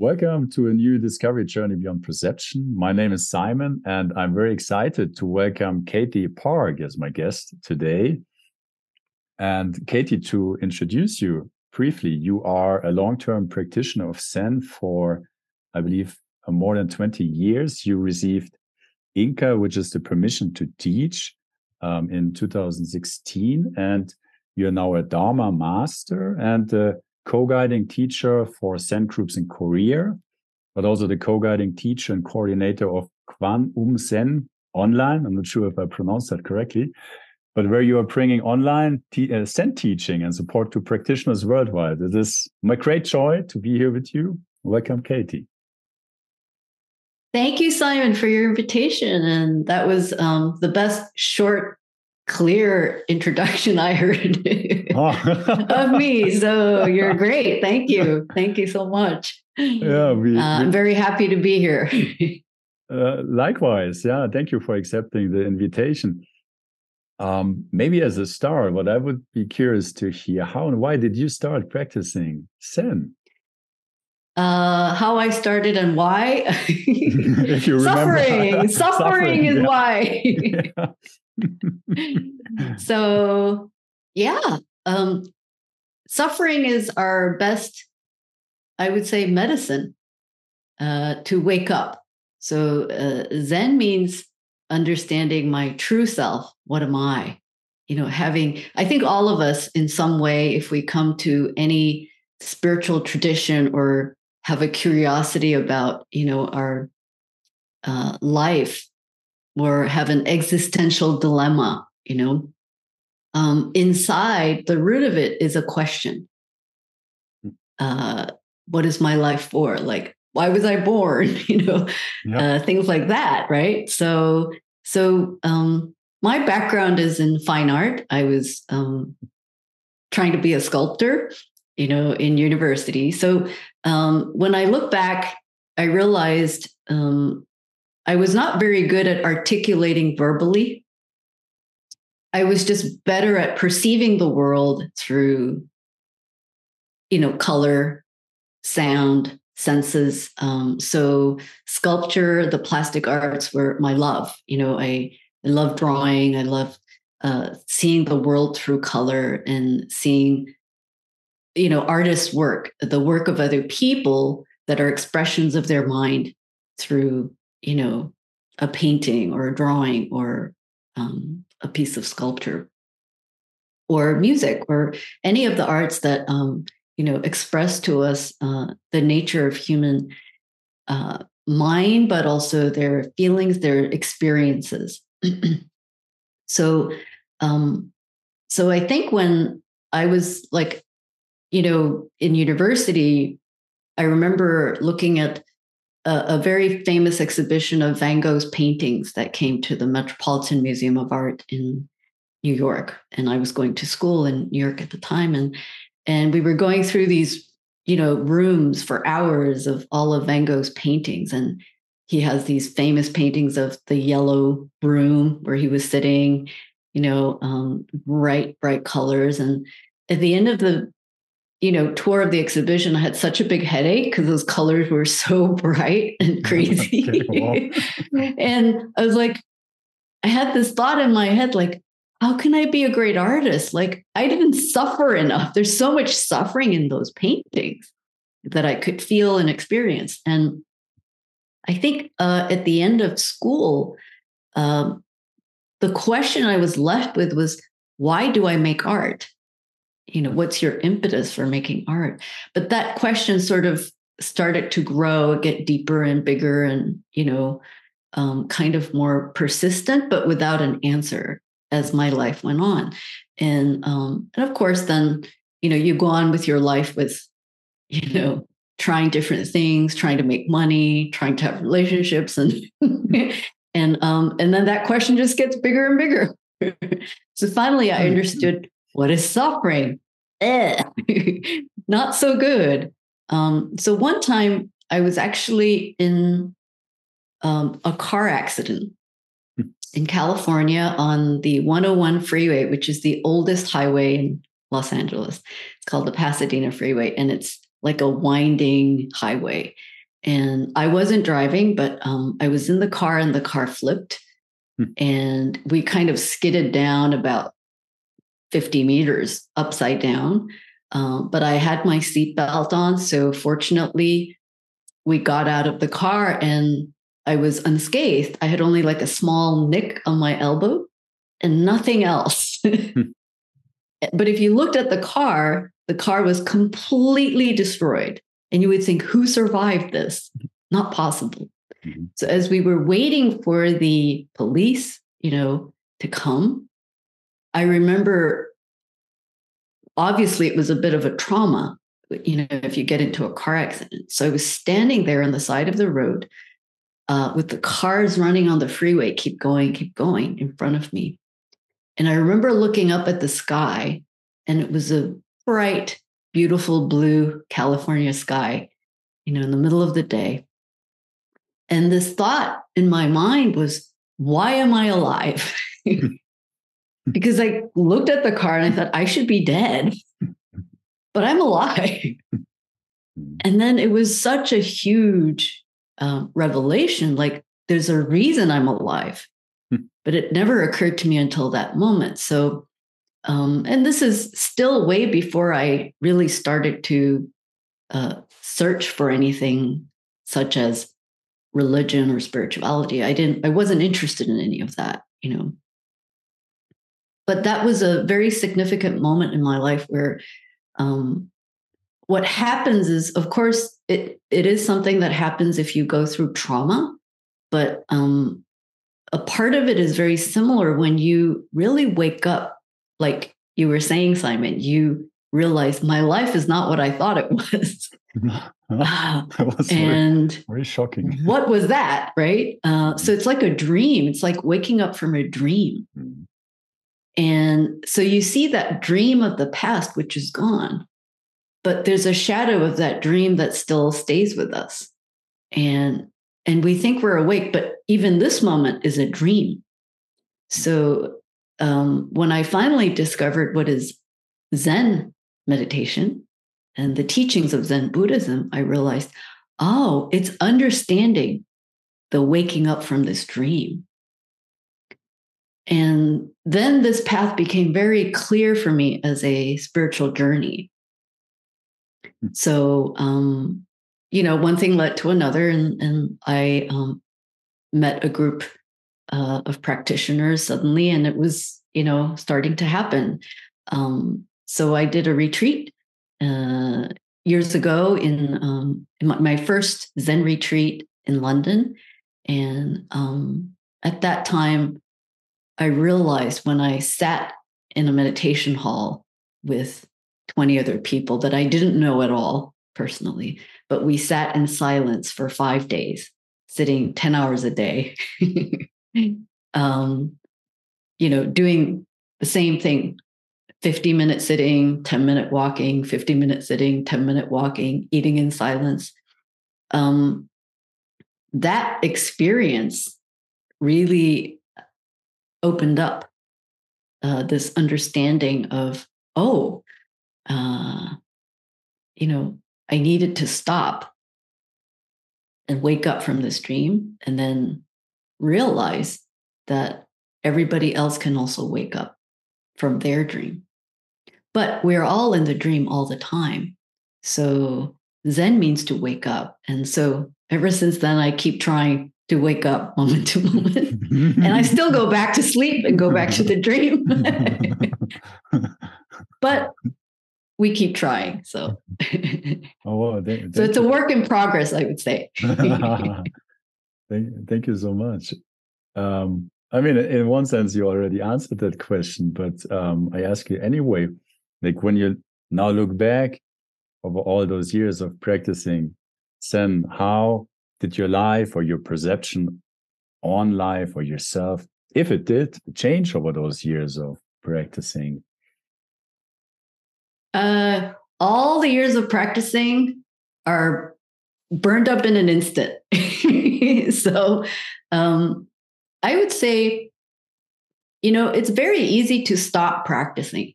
Welcome to a new discovery journey beyond perception. My name is Simon, and I'm very excited to welcome Katie Park as my guest today. And Katie, to introduce you briefly, you are a long term practitioner of Zen for, I believe, more than 20 years. You received Inka, which is the permission to teach um, in 2016. And you're now a Dharma master and uh, co-guiding teacher for Zen groups in Korea, but also the co-guiding teacher and coordinator of Kwan Um Zen online. I'm not sure if I pronounced that correctly, but where you are bringing online te- uh, Zen teaching and support to practitioners worldwide. It is my great joy to be here with you. Welcome, Katie. Thank you, Simon, for your invitation. And that was um, the best short clear introduction I heard oh. of me. So you're great. Thank you. Thank you so much. Yeah, we, uh, I'm very happy to be here. uh, likewise. Yeah. Thank you for accepting the invitation. Um, maybe as a start, what I would be curious to hear how and why did you start practicing Zen? Uh, how I started and why. if you suffering, suffering, suffering is yeah. why. yeah. so yeah um, suffering is our best i would say medicine uh, to wake up. So uh, zen means understanding my true self. What am i? You know having i think all of us in some way if we come to any spiritual tradition or have a curiosity about you know our uh, life or have an existential dilemma, you know, um, inside the root of it is a question. Hmm. Uh, what is my life for? Like, why was I born? you know, uh, things like that, right? So, so um, my background is in fine art. I was um, trying to be a sculptor, you know, in university. So um, when I look back, I realized um, I was not very good at articulating verbally. I was just better at perceiving the world through, you know, color, sound, senses. Um, so sculpture, the plastic arts were my love. You know, I, I love drawing. I love uh, seeing the world through color and seeing, you know, artists' work, the work of other people that are expressions of their mind through you know, a painting or a drawing or um, a piece of sculpture or music or any of the arts that um, you know express to us uh, the nature of human uh, mind, but also their feelings, their experiences. so, um, so I think when I was like, you know, in university, I remember looking at a, a, very famous exhibition of Van Gogh's paintings that came to the Metropolitan Museum of Art in New York. And I was going to school in New York at the time. And, and we were going through these, you know, rooms for hours of all of Van Gogh's paintings. And he has these famous paintings of the yellow room where he was sitting, you know, um, bright, bright colors. And at the end of the you know, tour of the exhibition, I had such a big headache because those colors were so bright and crazy. and I was like, I had this thought in my head, like, how can I be a great artist? Like, I didn't suffer enough. There's so much suffering in those paintings that I could feel and experience. And I think uh, at the end of school, um, the question I was left with was, why do I make art? You know what's your impetus for making art? But that question sort of started to grow get deeper and bigger and you know um, kind of more persistent but without an answer as my life went on. And um, and of course then you know you go on with your life with you know trying different things trying to make money trying to have relationships and and um and then that question just gets bigger and bigger. So finally i mm-hmm. understood what is suffering? Eh, not so good. Um, so one time I was actually in um, a car accident hmm. in California on the 101 freeway, which is the oldest highway in Los Angeles. It's called the Pasadena Freeway, and it's like a winding highway. And I wasn't driving, but um, I was in the car and the car flipped. Hmm. And we kind of skidded down about 50 meters upside down. Um, but I had my seatbelt on. So fortunately, we got out of the car and I was unscathed. I had only like a small nick on my elbow and nothing else. Hmm. but if you looked at the car, the car was completely destroyed. And you would think, who survived this? Not possible. Mm-hmm. So as we were waiting for the police, you know, to come, I remember obviously it was a bit of a trauma, you know, if you get into a car accident. So I was standing there on the side of the road uh, with the cars running on the freeway, keep going, keep going in front of me. And I remember looking up at the sky, and it was a bright, beautiful blue California sky, you know, in the middle of the day. And this thought in my mind was, why am I alive? because I looked at the car and I thought, I should be dead, but I'm alive. and then it was such a huge um, revelation like, there's a reason I'm alive. but it never occurred to me until that moment. So, um, and this is still way before I really started to uh, search for anything such as religion or spirituality. I didn't, I wasn't interested in any of that, you know. But that was a very significant moment in my life where um, what happens is, of course, it it is something that happens if you go through trauma, but um, a part of it is very similar when you really wake up, like you were saying, Simon, you realize my life is not what I thought it was. that was and very, very, shocking. what was that? Right. Uh, so it's like a dream. It's like waking up from a dream. Mm. And so you see that dream of the past, which is gone, but there's a shadow of that dream that still stays with us. And and we think we're awake, but even this moment is a dream. So um, when I finally discovered what is Zen meditation and the teachings of Zen Buddhism, I realized, oh, it's understanding the waking up from this dream. And then this path became very clear for me as a spiritual journey. Hmm. So, um, you know, one thing led to another, and, and I um, met a group uh, of practitioners suddenly, and it was, you know, starting to happen. Um, so I did a retreat uh, years ago in, um, in my, my, first Zen retreat in London. And um, at that time, I realized when I sat in a meditation hall with 20 other people that I didn't know at all personally, but we sat in silence for five days, sitting 10 hours a day, um, you know, doing the same thing 50 minute sitting, 10 minute walking, 50 minute sitting, 10 minute walking, eating in silence. Um, that experience really opened up uh, this understanding of, oh, uh, you know, I needed to stop and wake up from this dream and then realize that everybody else can also wake up from their dream. But we're all in the dream all the time. So Zen means to wake up. And so ever since then, I keep trying to wake up moment to moment. and I still go back to sleep and go back to the dream. but we keep trying. So, oh, thank, so it's a work in progress, I would say. thank, thank you so much. Um, I mean, in one sense, you already answered that question, but um, I ask you anyway. Like when you now look back over all those years of practicing Zen, how did your life or your perception on life or yourself, if it did, change over those years of practicing? Uh, all the years of practicing are burned up in an instant. so um, I would say, you know, it's very easy to stop practicing.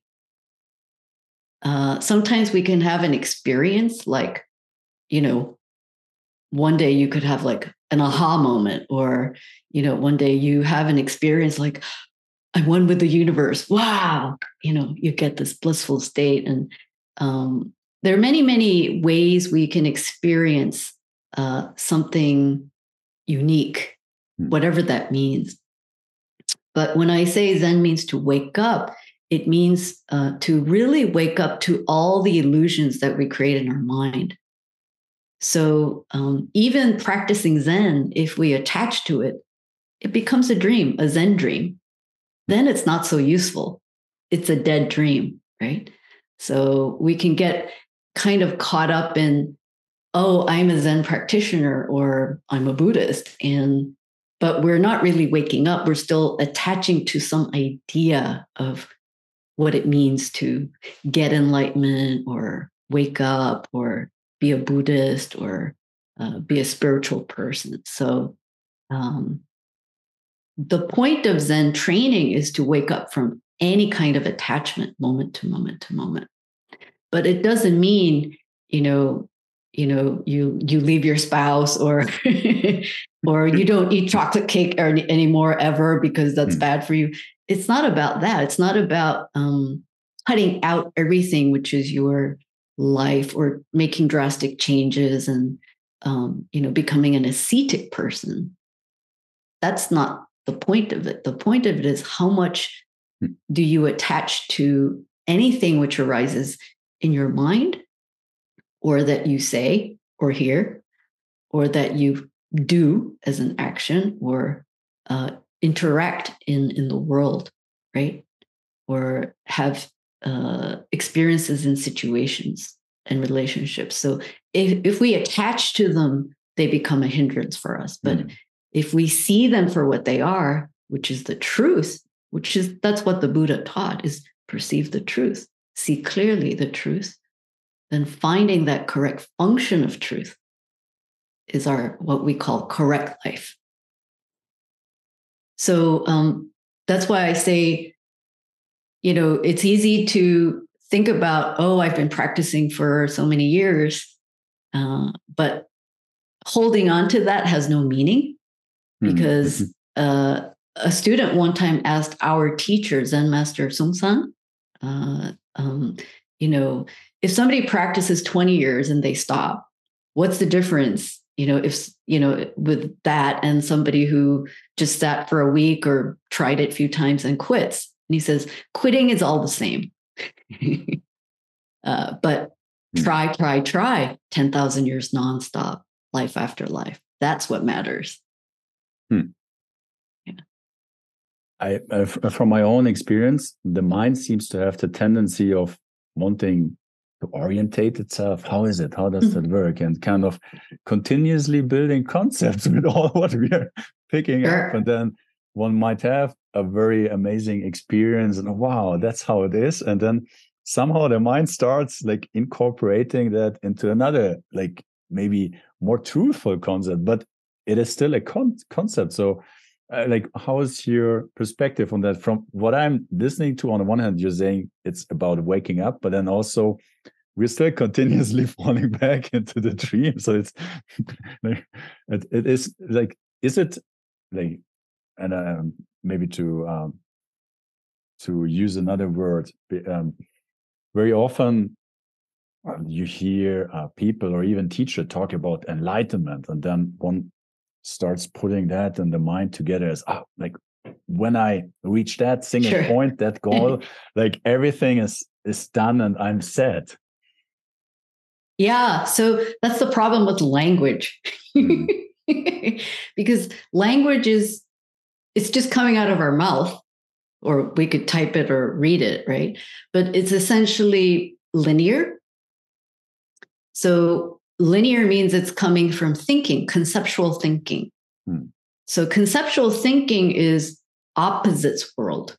Uh, sometimes we can have an experience like, you know, one day you could have like an aha moment, or, you know, one day you have an experience like, I'm one with the universe. Wow. You know, you get this blissful state. And um, there are many, many ways we can experience uh, something unique, hmm. whatever that means. But when I say Zen means to wake up, it means uh, to really wake up to all the illusions that we create in our mind. So um, even practicing Zen, if we attach to it, it becomes a dream, a Zen dream. Then it's not so useful. It's a dead dream, right? So we can get kind of caught up in, oh, I'm a Zen practitioner or I'm a Buddhist. And but we're not really waking up. We're still attaching to some idea of what it means to get enlightenment or wake up or be a Buddhist or uh, be a spiritual person. So, um, the point of Zen training is to wake up from any kind of attachment moment to moment to moment. But it doesn't mean, you know, you know, you you leave your spouse or or you don't eat chocolate cake or, anymore ever because that's mm. bad for you it's not about that. It's not about um, cutting out everything, which is your life, or making drastic changes and um, you know becoming an ascetic person. That's not the point of it. The point of it is how much hmm. do you attach to anything which arises in your mind, or that you say or hear, or that you do as an action, or uh, interact in in the world right or have uh, experiences and situations and relationships. So if, if we attach to them they become a hindrance for us. But mm. if we see them for what they are which is the truth which is that's what the buddha taught is perceive the truth see clearly the truth then finding that correct function of truth is our what we call correct life. So um, that's why I say, you know, it's easy to think about, oh, I've been practicing for so many years, uh, but holding on to that has no meaning hmm, because mm-hmm. uh, a student one time asked our teacher, Zen Master Seung Sahn, uh, um, you know, if somebody practices 20 years and they stop, what's the difference you know if you know with that and somebody who just sat for a week or tried it a few times and quits and he says quitting is all the same uh, but hmm. try try try 10000 years nonstop life after life that's what matters hmm. yeah. I, uh, from my own experience the mind seems to have the tendency of wanting to orientate itself how is it how does that mm-hmm. work and kind of continuously building concepts with all what we are picking sure. up and then one might have a very amazing experience and wow that's how it is and then somehow the mind starts like incorporating that into another like maybe more truthful concept but it is still a con- concept. So uh, like how is your perspective on that? From what i'm listening to on the one hand you're saying it's about waking up but then also we're still continuously falling back into the dream. So it's like it, it is like is it like and um, maybe to um, to use another word um, very often um, you hear uh, people or even teacher talk about enlightenment and then one starts putting that in the mind together as oh like when i reach that single sure. point that goal like everything is is done and i'm set yeah so that's the problem with language mm. because language is it's just coming out of our mouth or we could type it or read it right but it's essentially linear so linear means it's coming from thinking, conceptual thinking. Hmm. So conceptual thinking is opposites world,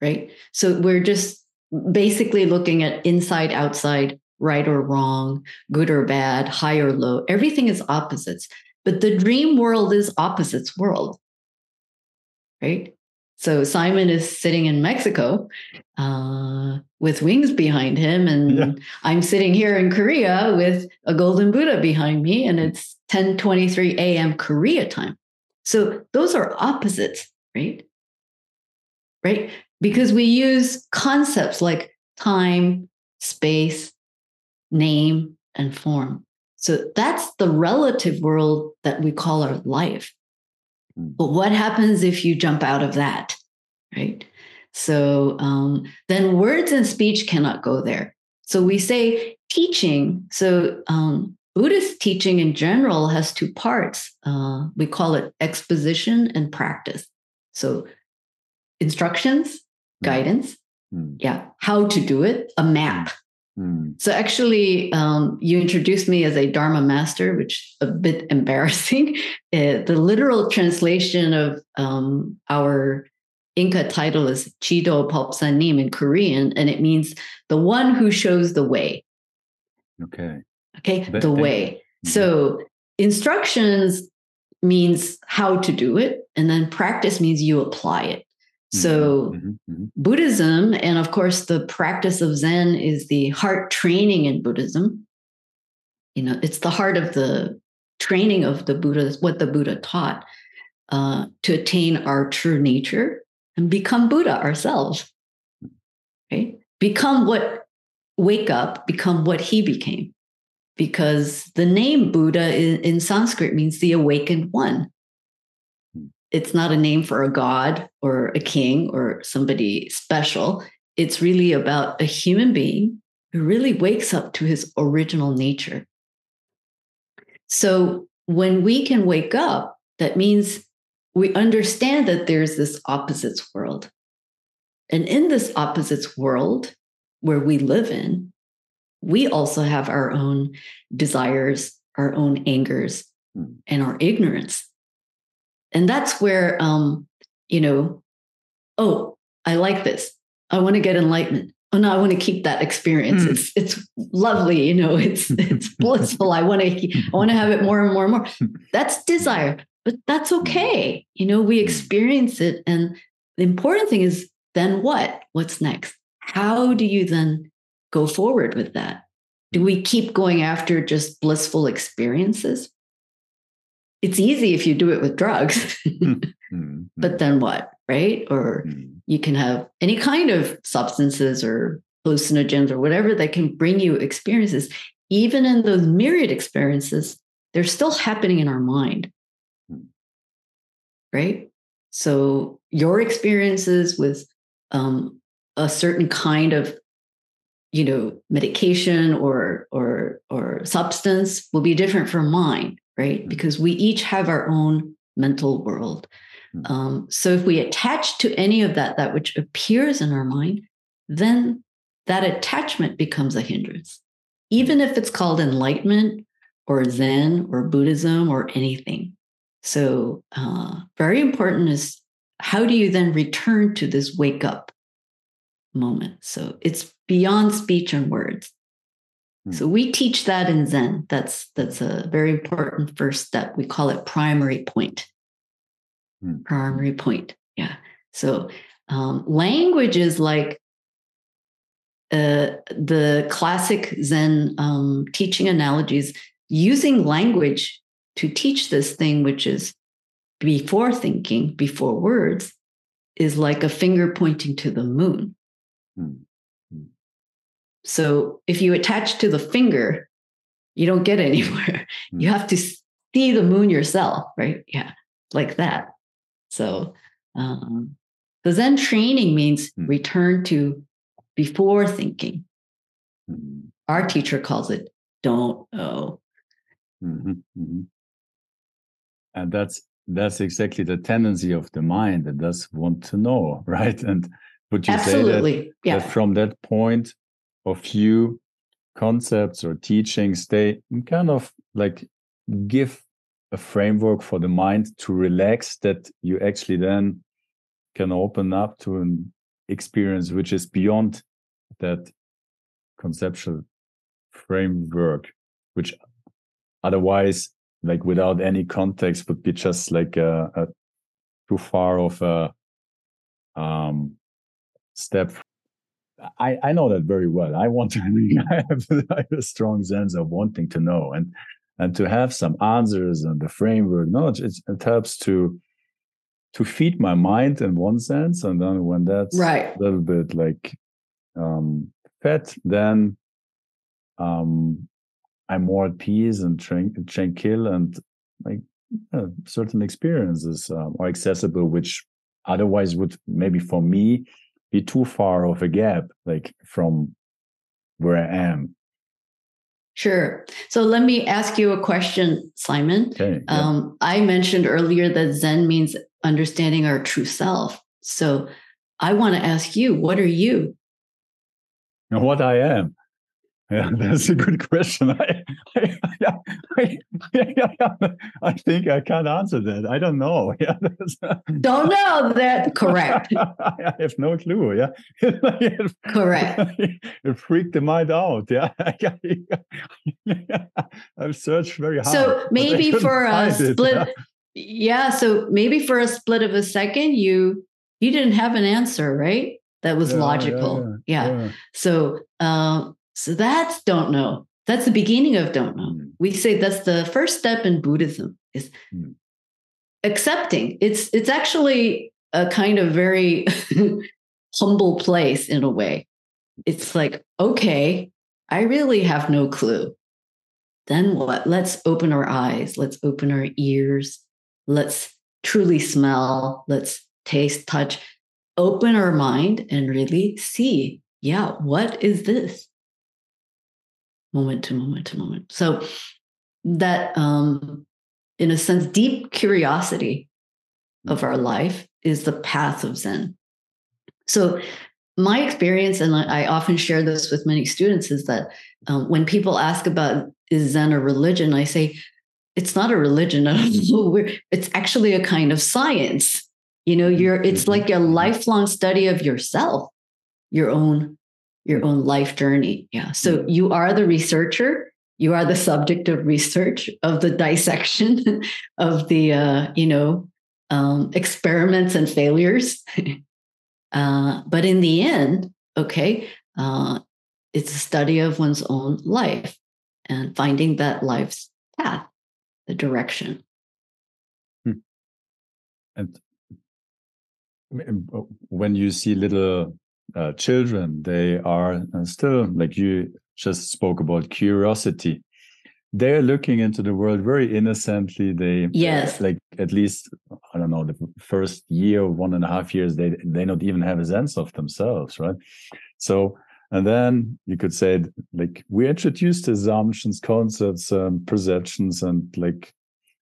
right? So we're just basically looking at inside, outside, right or wrong, good or bad, high or low. Everything is opposites. But the dream world is opposites world, right? So Simon is sitting in Mexico uh, with wings behind him, and yeah. I'm sitting here in Korea with a golden Buddha behind me, and it's 10:23 a.m. Korea time. So those are opposites, right? Right? Because we use concepts like time, space, name, and form. So that's the relative world that we call our life. Hmm. But what happens if you jump out of that? Right. So um, then words and speech cannot go there. So we say teaching. So um, Buddhist teaching in general has two parts. Uh, we call it exposition and practice. So instructions, mm. guidance, mm. yeah, how to do it, a map. Mm. So actually, um, you introduced me as a Dharma master, which is a bit embarrassing. Uh, the literal translation of um, our Inka title is Chido Popsanim in Korean, and it means the one who shows the way. Okay. Okay, but the way. So instructions means how to do it, and then practice means you apply it. So, mm-hmm, mm-hmm, mm-hmm. Buddhism, and of course, the practice of Zen is the heart training in Buddhism. You know, it's the heart of the training of the Buddha, what the Buddha taught uh, to attain our true nature and become Buddha ourselves. Right? Become what, wake up, become what he became. Because the name Buddha in, in Sanskrit means the awakened one it's not a name for a god or a king or somebody special. It's really about a human being who really wakes up to his original nature. So when we can wake up, that means we understand that there's this opposites world. And in this opposites world where we live in, we also have our own desires, our own angers, hmm. and our ignorance and that's where um you know oh i like this. I want to get enlightenment oh no i want to keep that experience. Mm. it's it's lovely you know it's it's blissful. I want to i want to have it more and more and more. That's desire but that's okay. You know we hmm. experience it and the important thing is then what? What's next? How do you then go forward with that? Do we keep going after just blissful experiences it's easy if you do it with drugs. mm-hmm. But then what? Right? Or mm-hmm. you can have any kind of substances or hallucinogens or whatever that can bring you experiences. Even in those myriad experiences, they're still happening in our mind. Right? So your experiences with um, a certain kind of you know medication or or or substance will be different from mine right? Mm-hmm. Because we each have our own mental world. Mm-hmm. Um, so if we attach to any of that, that which appears in our mind, then that attachment becomes a hindrance, even if it's called enlightenment or Zen or Buddhism or anything. So, uh, very important is how do you then return to this wake up moment? So, it's beyond speech and words. So hmm. we teach that in Zen. That's that's a very important first step. We call it primary point. Mm. Primary point. Yeah. So um, language is like uh, the classic Zen um, teaching analogies. Using language to teach this thing, which is before thinking, before words, is like a finger pointing to the moon. Mm. So if you attach to the finger, you don't get anywhere. Mm. You have to see the moon yourself, right? Yeah, like that. So um, the Zen training means mm. return to before thinking. Mm. Our teacher calls it don't know. Mm-hmm, mm-hmm. And that's that's exactly the tendency of the mind that does want to know, right? And would you Absolutely. say that, yeah. that from that point or few concepts or teachings, they kind of like give a framework for the mind to relax that you actually then can open up to an experience which is beyond that conceptual framework, which otherwise, like without any context, would be just like a, a too far of a um, step. I, I know that very well. I want to. I have, I have a strong sense of wanting to know and and to have some answers and the framework. knowledge. it, it helps to to feed my mind in one sense, and then when that's right. a little bit like um, fed, then um, I'm more at peace and tran- tranquil, and like uh, certain experiences um, are accessible, which otherwise would maybe for me be too far of a gap, like from where I am. Sure. So let me ask you a question, Simon. Okay. Yeah. Um, I mentioned earlier that Zen means understanding our true self. So I want to ask you, what are you? what I am. Yeah, that's a good question. I, I, I, I, think I can't answer that. I don't know. Yeah, don't know that. Correct. I have no clue. Yeah, correct. It freaked the mind out. Yeah, I've searched very hard. So maybe for a split, it, yeah. yeah. So maybe for a split of a second, you you didn't have an answer, right? That was yeah, logical. Yeah. So. Um, so that's don't know. That's the beginning of don't know. Mm. We say that's the first step in Buddhism is mm. accepting. It's it's actually a kind of very humble place in a way. It's like, okay, I really have no clue. Then what? Let's open our eyes. Let's open our ears. Let's truly smell. Let's taste, touch, open our mind and really see, yeah, what is this? Moment to moment to moment. So that, um, in a sense, deep curiosity of our life is the path of Zen. So my experience, and I often share this with many students, is that um, when people ask about is Zen a religion, I say it's not a religion. it's actually a kind of science. You know, you're it's mm-hmm. like a lifelong study of yourself, your own your own life journey. Yeah. So mm-hmm. you are the researcher. You are the subject of research of the dissection of the uh, you know um, experiments and failures. uh, but in the end, okay, uh, it's a study of one's own life and finding that life's path, the direction. Hmm. And when you see little uh, children, they are uh, still, like you just spoke about curiosity. They're looking into the world very innocently. They, yes, like at least I don't know the first year, one and a half years, they they not even have a sense of themselves, right? So, and then you could say like we introduced assumptions, concepts, um, perceptions, and like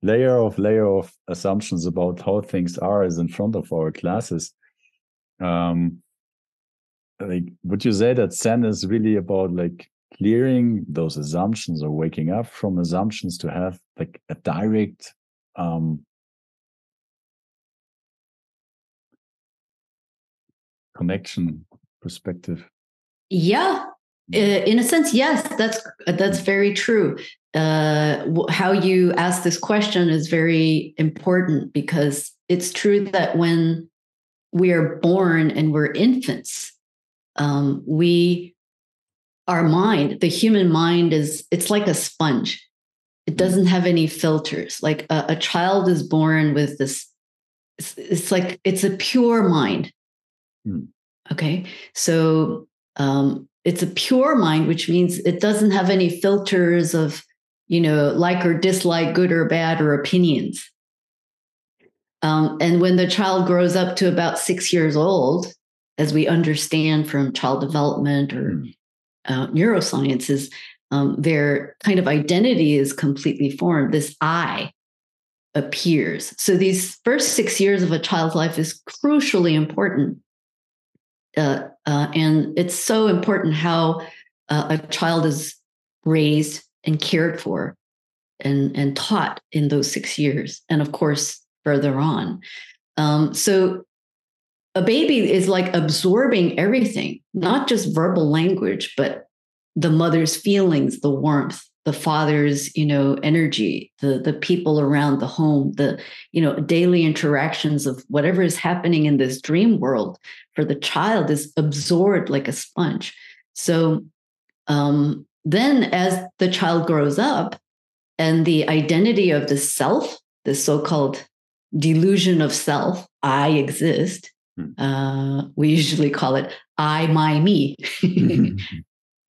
layer of layer of assumptions about how things are is in front of our classes. Um, like would you say that zen is really about like clearing those assumptions or waking up from assumptions to have like a direct um connection perspective? Yeah. Uh, in a sense yes that's that's very true. Uh, how you ask this question is very important because it's true that when we are born and we're infants um, we our mind the human mind is it's like a sponge. It mm. doesn't have any filters. Like a, a child is born with this it's, it's, like it's a pure mind. Mm. okay? So um, it's a pure mind which means it doesn't have any filters of you know like or dislike good or bad or opinions. Um, and when the child grows up to about six years old as we understand from child development or mm. uh, neurosciences, um, their kind of identity is completely formed. This I appears. So these first six years of a child's life is crucially important. Uh, uh, and it's so important how uh, a child is raised and cared for and, and taught in those six years. And of course, further on. Um, so a baby is like absorbing everything, not just verbal language, but the mother's feelings, the warmth, the father's you know energy the the people around the home the you know daily interactions of whatever is happening in this dream world for the child is absorbed like a sponge so um, then as the child grows up and the identity of the self the so-called delusion of self i exist. Mm-hmm. uh, we usually call it i my me mm-hmm.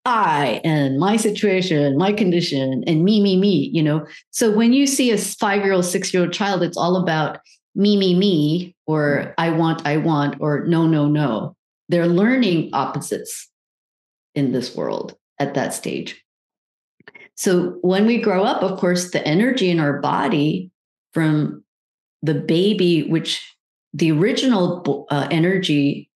I and my situation, my condition, and me, me, me, you know. So when you see a five year old, six year old child, it's all about me, me, me, or mm-hmm. I want, I want, or no, no, no. They're learning opposites in this world at that stage. So when we grow up, of course, the energy in our body from the baby, which the original uh, energy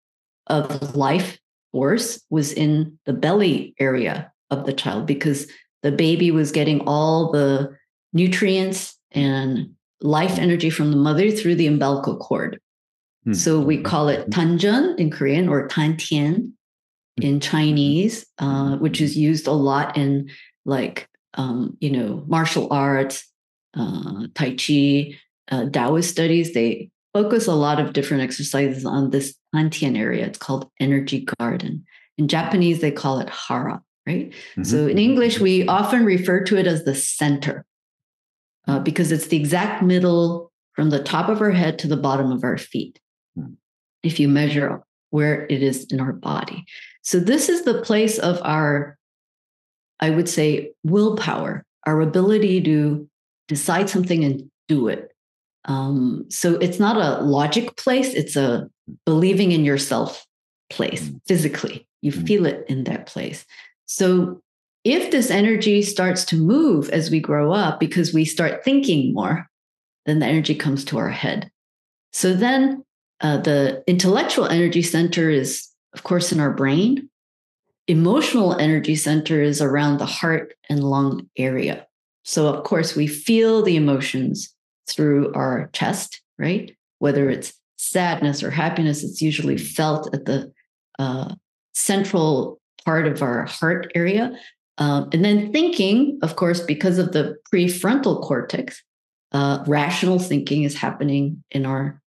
of life force was in the belly area of the child because the baby was getting all the nutrients and life energy from the mother through the umbilical cord. Hmm. So we call it tanjun in Korean or tantian in Chinese, uh, which is used a lot in like, um, you know, martial arts, uh, Tai Chi, uh, Taoist studies. They focus a lot of different exercises on this tantian area. It's called energy garden. In Japanese, they call it hara, right? Mm-hmm. So in English, we often refer to it as the center uh, because it's the exact middle from the top of our head to the bottom of our feet. Mm-hmm. If you measure where it is in our body. So this is the place of our, I would say, willpower, our ability to decide something and do it. Um, so it's not a logic place, it's a believing in yourself place mm. physically. You mm. feel it in that place. So if this energy starts to move as we grow up because we start thinking more, then the energy comes to our head. So then uh, the intellectual energy center is, of course, in our brain. Emotional energy center is around the heart and lung area. So, of course, we feel the emotions through our chest, right? Whether it's sadness or happiness, it's usually felt at the uh, central part of our heart area. Um, and then thinking, of course, because of the prefrontal cortex, uh, rational thinking is happening in our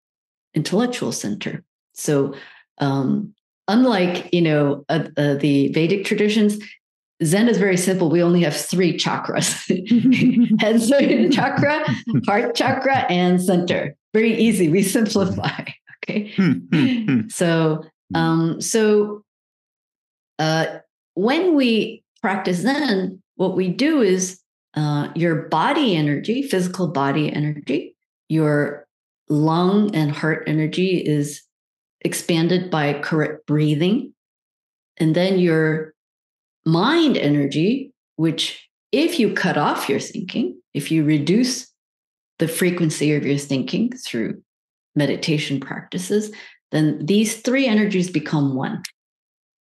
intellectual center. So, um, unlike you know uh, uh, the Vedic traditions, Zen is very simple. We only have three chakras head chakra, heart chakra, and center. Very easy. We simplify. Okay. Hmm, hmm, hmm. so, um, so uh, when we practice Zen, what we do is uh, your body energy, physical body energy, your lung and heart energy is expanded by correct breathing. And then your mind energy, which if you cut off your thinking, if you reduce the frequency of your thinking through meditation practices, then these three energies become one.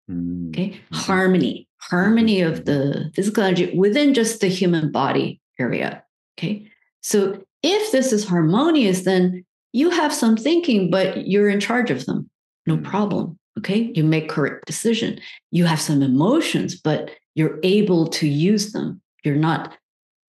Mm-hmm. Okay. Harmony, harmony of the physical energy within just the human body area. Okay. So if this is harmonious, then you have some thinking, but you're in charge of them. No mm. problem okay? You make correct decision. You have some emotions but you're able to use them. You're not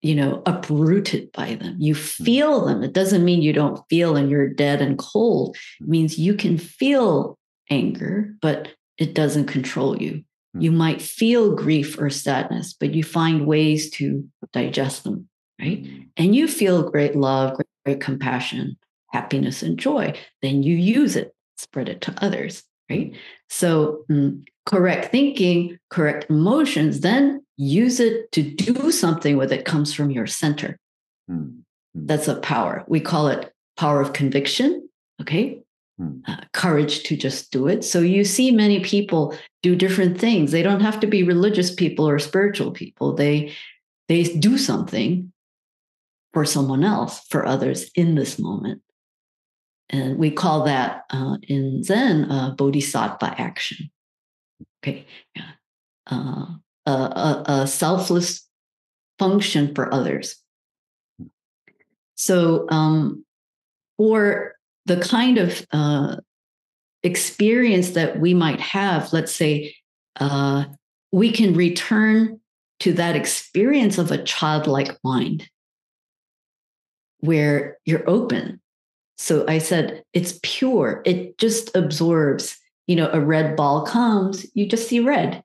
you know uprooted by them. You hmm. feel them. It doesn't mean you don't feel and you're dead and cold. It mm-hmm. means you can feel anger but it doesn't control you. You mm-hmm. might feel grief or sadness but you find ways to digest them right? Mm-hmm. And you feel great love great, great compassion happiness and joy. Then you use it spread it to others right? So, mm, correct thinking, correct emotions, then use it to do something with it comes from your center. Mm-hmm. That's a power. We call it power of conviction. Okay. Mm. Uh, courage to just do it. So you see many people do different things. They don't have to be religious people or spiritual people. They they do something for someone else, for others in this moment. And we call that uh, in Zen uh, bodhisattva action. Okay. Yeah. Uh, a, a, a, selfless function for others. So, um, for the kind of uh, experience that we might have, let's say uh, we can return to that experience of a childlike mind where you're open. So I said, it's pure. It just absorbs. You know, a red ball comes, you just see red.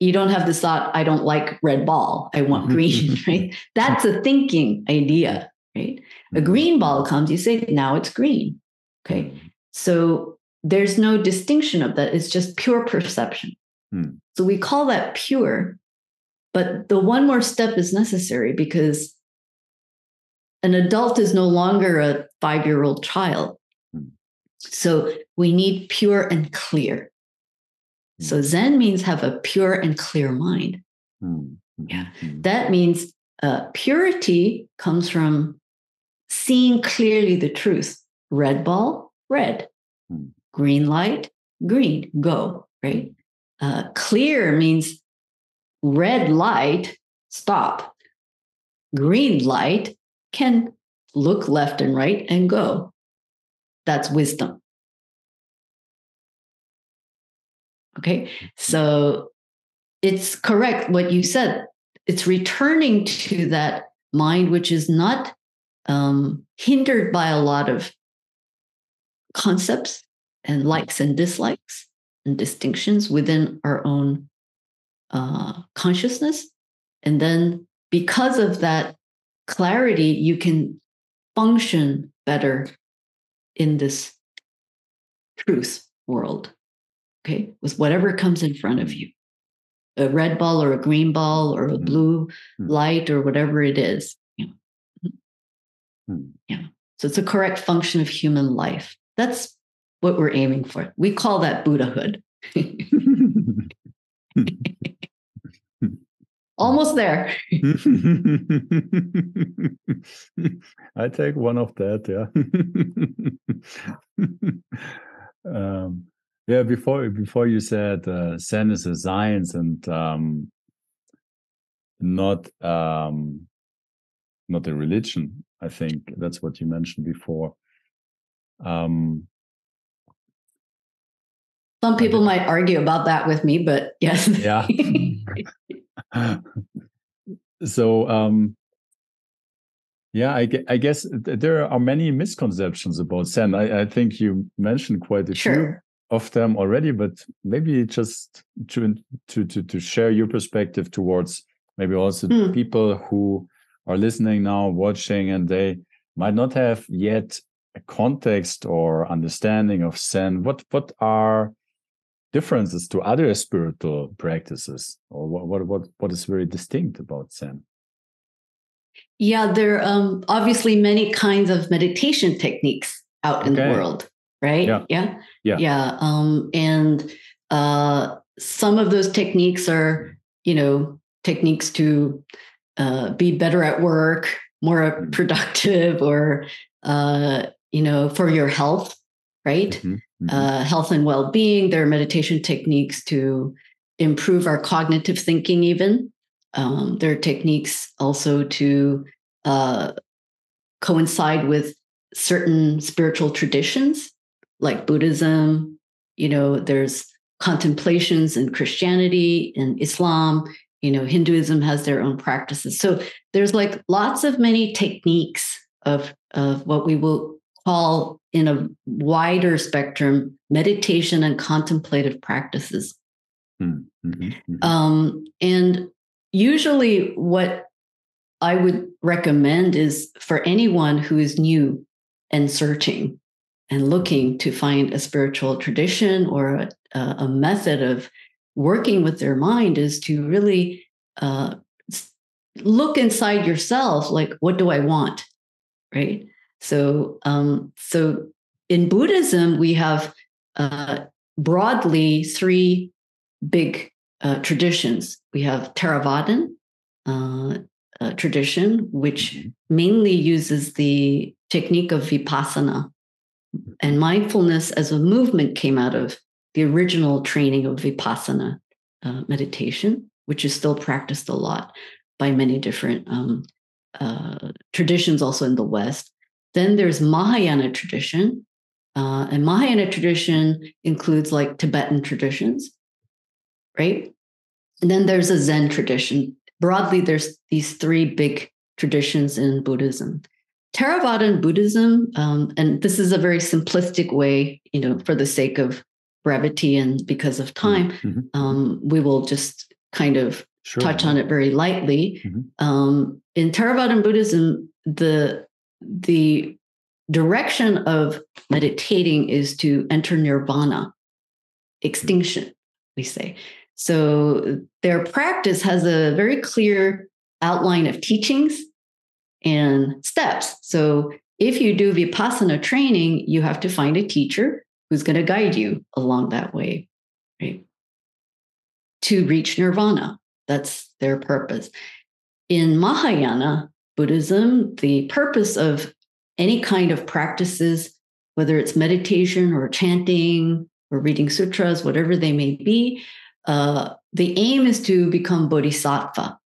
You don't have this thought, I don't like red ball. I want mm-hmm. green, mm-hmm. right? That's a thinking idea, right? A mm-hmm. green ball comes, you say, now it's green. Okay. So there's no distinction of that. It's just pure perception. Hmm. So we call that pure. But the one more step is necessary because an adult is no longer a five year old child. Hmm. So we need pure and clear. Hmm. So Zen means have a pure and clear mind. Hmm. Yeah. That means uh, purity comes from seeing clearly the truth. Red ball, red. Green light, green, go, right? Uh, clear means red light, stop. Green light, can look left and right and go. That's wisdom. Okay. So it's correct what you said. It's returning to that mind which is not um, hindered by a lot of concepts and likes and dislikes and distinctions within our own uh, consciousness. And then because of that clarity, you can function better in this truth world. Okay, with whatever comes in front of you a red ball or a green ball or a mm-hmm. blue mm-hmm. light or whatever it is. Yeah. Mm-hmm. yeah. So it's a correct function of human life. That's what we're aiming for. We call that Buddhahood. Almost there. I take one of that, yeah. um, yeah, before before you said uh, Zen is a science and um, not um, not a religion. I think that's what you mentioned before. Um, Some people might argue about that with me, but yes. Yeah. so um yeah I, I guess there are many misconceptions about zen i, I think you mentioned quite a sure. few of them already but maybe just to to to, to share your perspective towards maybe also mm. people who are listening now watching and they might not have yet a context or understanding of zen what what are differences to other spiritual practices? Or what what what, what is very distinct about zen? Yeah there are um, obviously many kinds of meditation techniques out okay. in the world right? Yeah. Yeah? Yeah, yeah. Um, and uh, some of those techniques are you know techniques to uh, be better at work more mm-hmm. productive or uh, you know for your health right? Mm-hmm mm-hmm. uh, health and well being. There are meditation techniques to improve our cognitive thinking, even. Um, there are techniques also to uh, coincide with certain spiritual traditions like Buddhism. You know, there's contemplations in Christianity and Islam. You know, Hinduism has their own practices. So there's like lots of many techniques of of what we will call in a wider spectrum meditation and contemplative practices. Hmm, mm-hmm, mm-hmm. Um, and usually, what I would recommend is for anyone who is new and searching and looking to find a spiritual tradition or a, a method of working with their mind is to really uh, look inside yourself like, what do I want? Right. So, um, so in Buddhism, we have uh, broadly three big uh, traditions. We have Theravadan uh, uh tradition, which mm-hmm. mainly uses the technique of vipassana, and mindfulness as a movement came out of the original training of vipassana uh, meditation, which is still practiced a lot by many different um, uh, traditions, also in the West. Then there's Mahayana tradition. Uh, and Mahayana tradition includes like Tibetan traditions, right? And then there's a Zen tradition. Broadly, there's these three big traditions in Buddhism. Theravada Buddhism, um, and this is a very simplistic way, you know, for the sake of brevity and because of time, mm-hmm. um, we will just kind of sure. touch on it very lightly. Mm-hmm. Um, in Theravada Buddhism, the the direction of meditating is to enter nirvana, extinction, we say. So their practice has a very clear outline of teachings and steps. So if you do vipassana training, you have to find a teacher who's going to guide you along that way, right? To reach nirvana. That's their purpose. In Mahayana Buddhism, the purpose of any kind of practices, whether it's meditation or chanting or reading sutras, whatever they may be, uh, the aim is to become bodhisattva.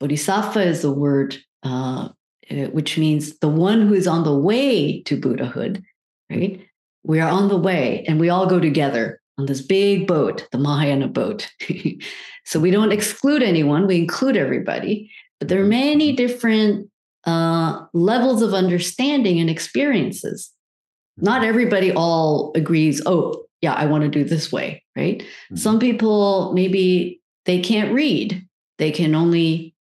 Bodhisattva is the word uh, eh, which means the one who is on the way to Buddhahood, right? We are on the way and we all go together on this big boat, the Mahayana boat. so we don't exclude anyone, we include everybody. But there are many different uh, levels of understanding and experiences. Not everybody all agrees, oh, yeah, I want to do this way, right? Mm-hmm. Some people maybe they can't read, they can only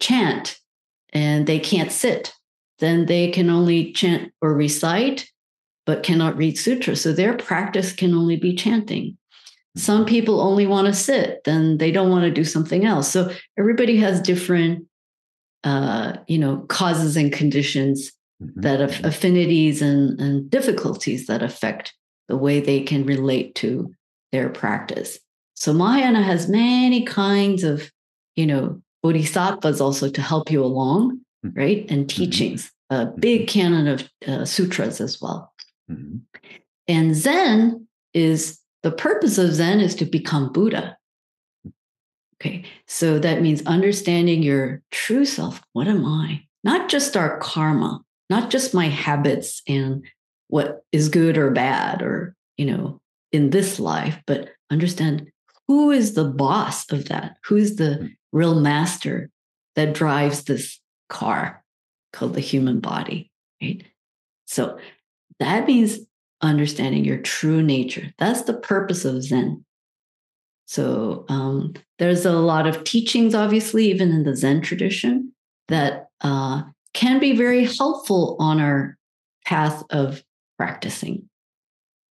chant and they can't sit. Then they can only chant or recite, but cannot read sutra. So their practice can only be chanting. Some mm-hmm. people only want to sit, then they don't want to do something else. So everybody has different uh, you know, causes and conditions mm-hmm. that have affinities and, and difficulties that affect the way they can relate to their practice. So Mahayana has many kinds of, you know, bodhisattvas also to help you along, mm-hmm. right? And mm-hmm. teachings, a big mm-hmm. canon of uh, sutras as well. Mm-hmm. And Zen is the purpose of Zen is to become Buddha. Okay. So that means understanding your true self. What am I? Not just our karma, not just my habits and what is good or bad or, you know, in this life, but understand who is the boss of that? Who's the real master that drives this car called the human body, right? So that means understanding your true nature. That's the purpose of Zen. So um, there's a lot of teachings, obviously, even in the Zen tradition, that uh, can be very helpful on our path of practicing.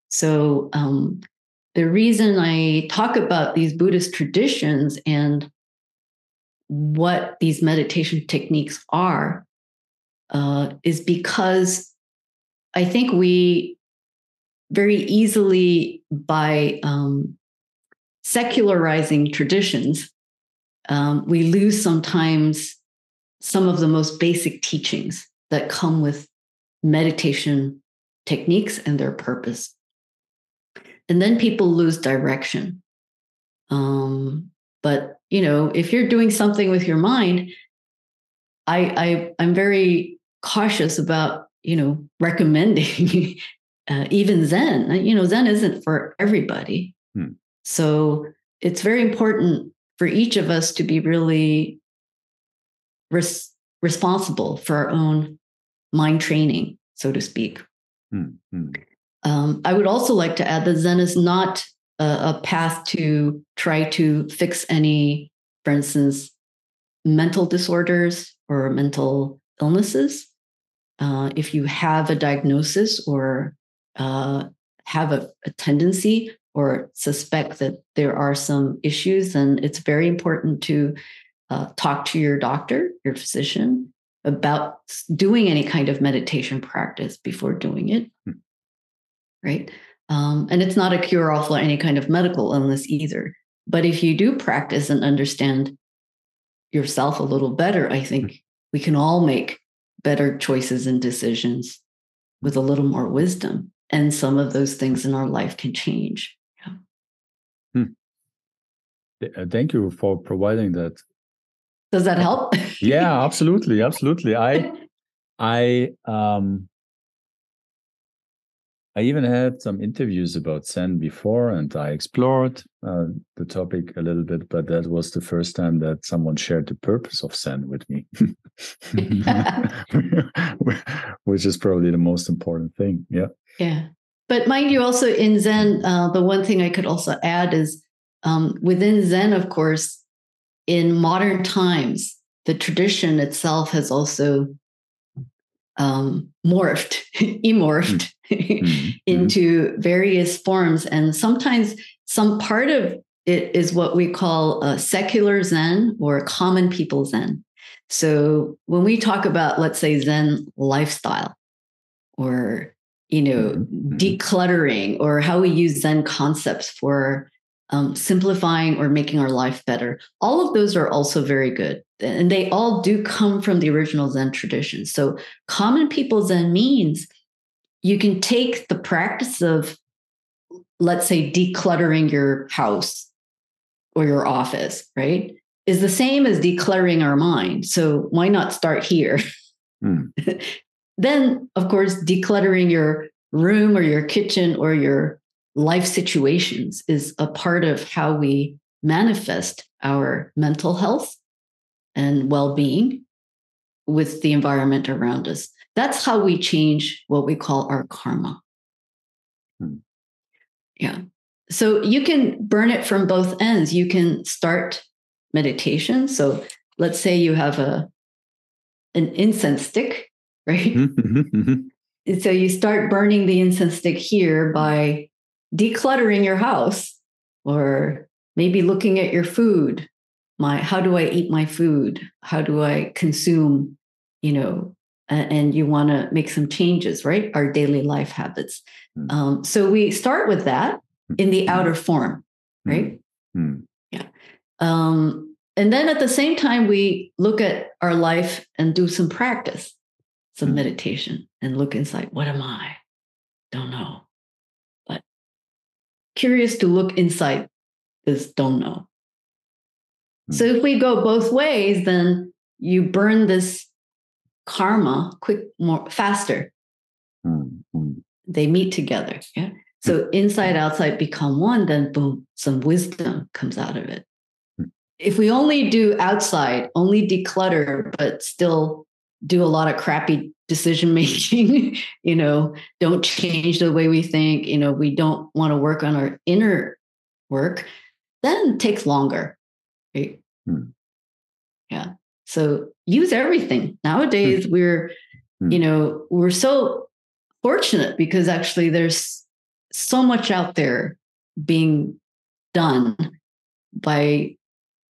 So um, the reason I talk about these Buddhist traditions and what these meditation techniques are uh, is because I think we very easily, by um, secularizing traditions, um, we lose sometimes some of the most basic teachings that come with meditation techniques and their purpose. And then people lose direction. Um, but you know, if you're doing something with your mind, I, I I'm very cautious about you know recommending uh, even Zen. You know, Zen isn't for everybody. Hmm. So it's very important for each of us to be really res- responsible for our own mind training, so to speak. Mm-hmm. Um, I would also like to add that Zen is not a, a path to try to fix any, for instance, mental disorders or mental illnesses. Uh, if you have a diagnosis or uh, have a, a, tendency or suspect that there are some issues, then it's very important to uh, talk to your doctor, your physician, about doing any kind of meditation practice before doing it. Hmm. Right. Um, and it's not a cure all for any kind of medical illness either. But if you do practice and understand yourself a little better, I think hmm. we can all make better choices and decisions with a little more wisdom. And some of those things in our life can change. Hmm. Uh, thank you for providing that. Does that help? yeah, absolutely, absolutely. I, I, um, I even had some interviews about Zen before, and I explored uh, the topic a little bit, but that was the first time that someone shared the purpose of Zen with me, which is probably the most important thing. Yeah. Yeah. But mind you, also in Zen, uh, the one thing I could also add is um, within Zen, of course, in modern times, the tradition itself has also um, morphed, emorphed mm-hmm. mm-hmm. into various forms. And sometimes some part of it is what we call a secular Zen or common people Zen. So when we talk about, let's say, Zen lifestyle or, you know, mm-hmm. decluttering or how we use Zen concepts for um, simplifying or making our life better. All of those are also very good. And they all do come from the original Zen tradition. So, common people Zen means you can take the practice of, let's say, decluttering your house or your office, right? Is the same as decluttering our mind. So, why not start here? Mm. then, of course, decluttering your room or your kitchen or your life situations is a part of how we manifest our mental health and well being with the environment around us. That's how we change what we call our karma. Hmm. Yeah. So you can burn it from both ends. You can start meditation. So let's say you have a an incense stick, right? Mm-hmm, mm-hmm. so you start burning the incense stick here by decluttering your house or maybe looking at your food. My how do i eat my food? How do i consume you know and, you want to make some changes right? Our daily life habits. Mm. um, so we start with that in the outer form right? Mm. yeah. Um, and then at the same time we look at our life and do some practice some meditation and look inside what am i don't know But curious to look inside is don't know. So if we go both ways, then you burn this karma quick more faster. Mm-hmm. They meet together. Yeah. So inside outside become one, then boom, some wisdom comes out of it. Hmm. If we only do outside, only declutter, but still do a lot of crappy decision making you know don't change the way we think you know we don't want to work on our inner work then takes longer right hmm. yeah so use everything nowadays hmm. we're hmm. you know we're so fortunate because actually there's so much out there being done by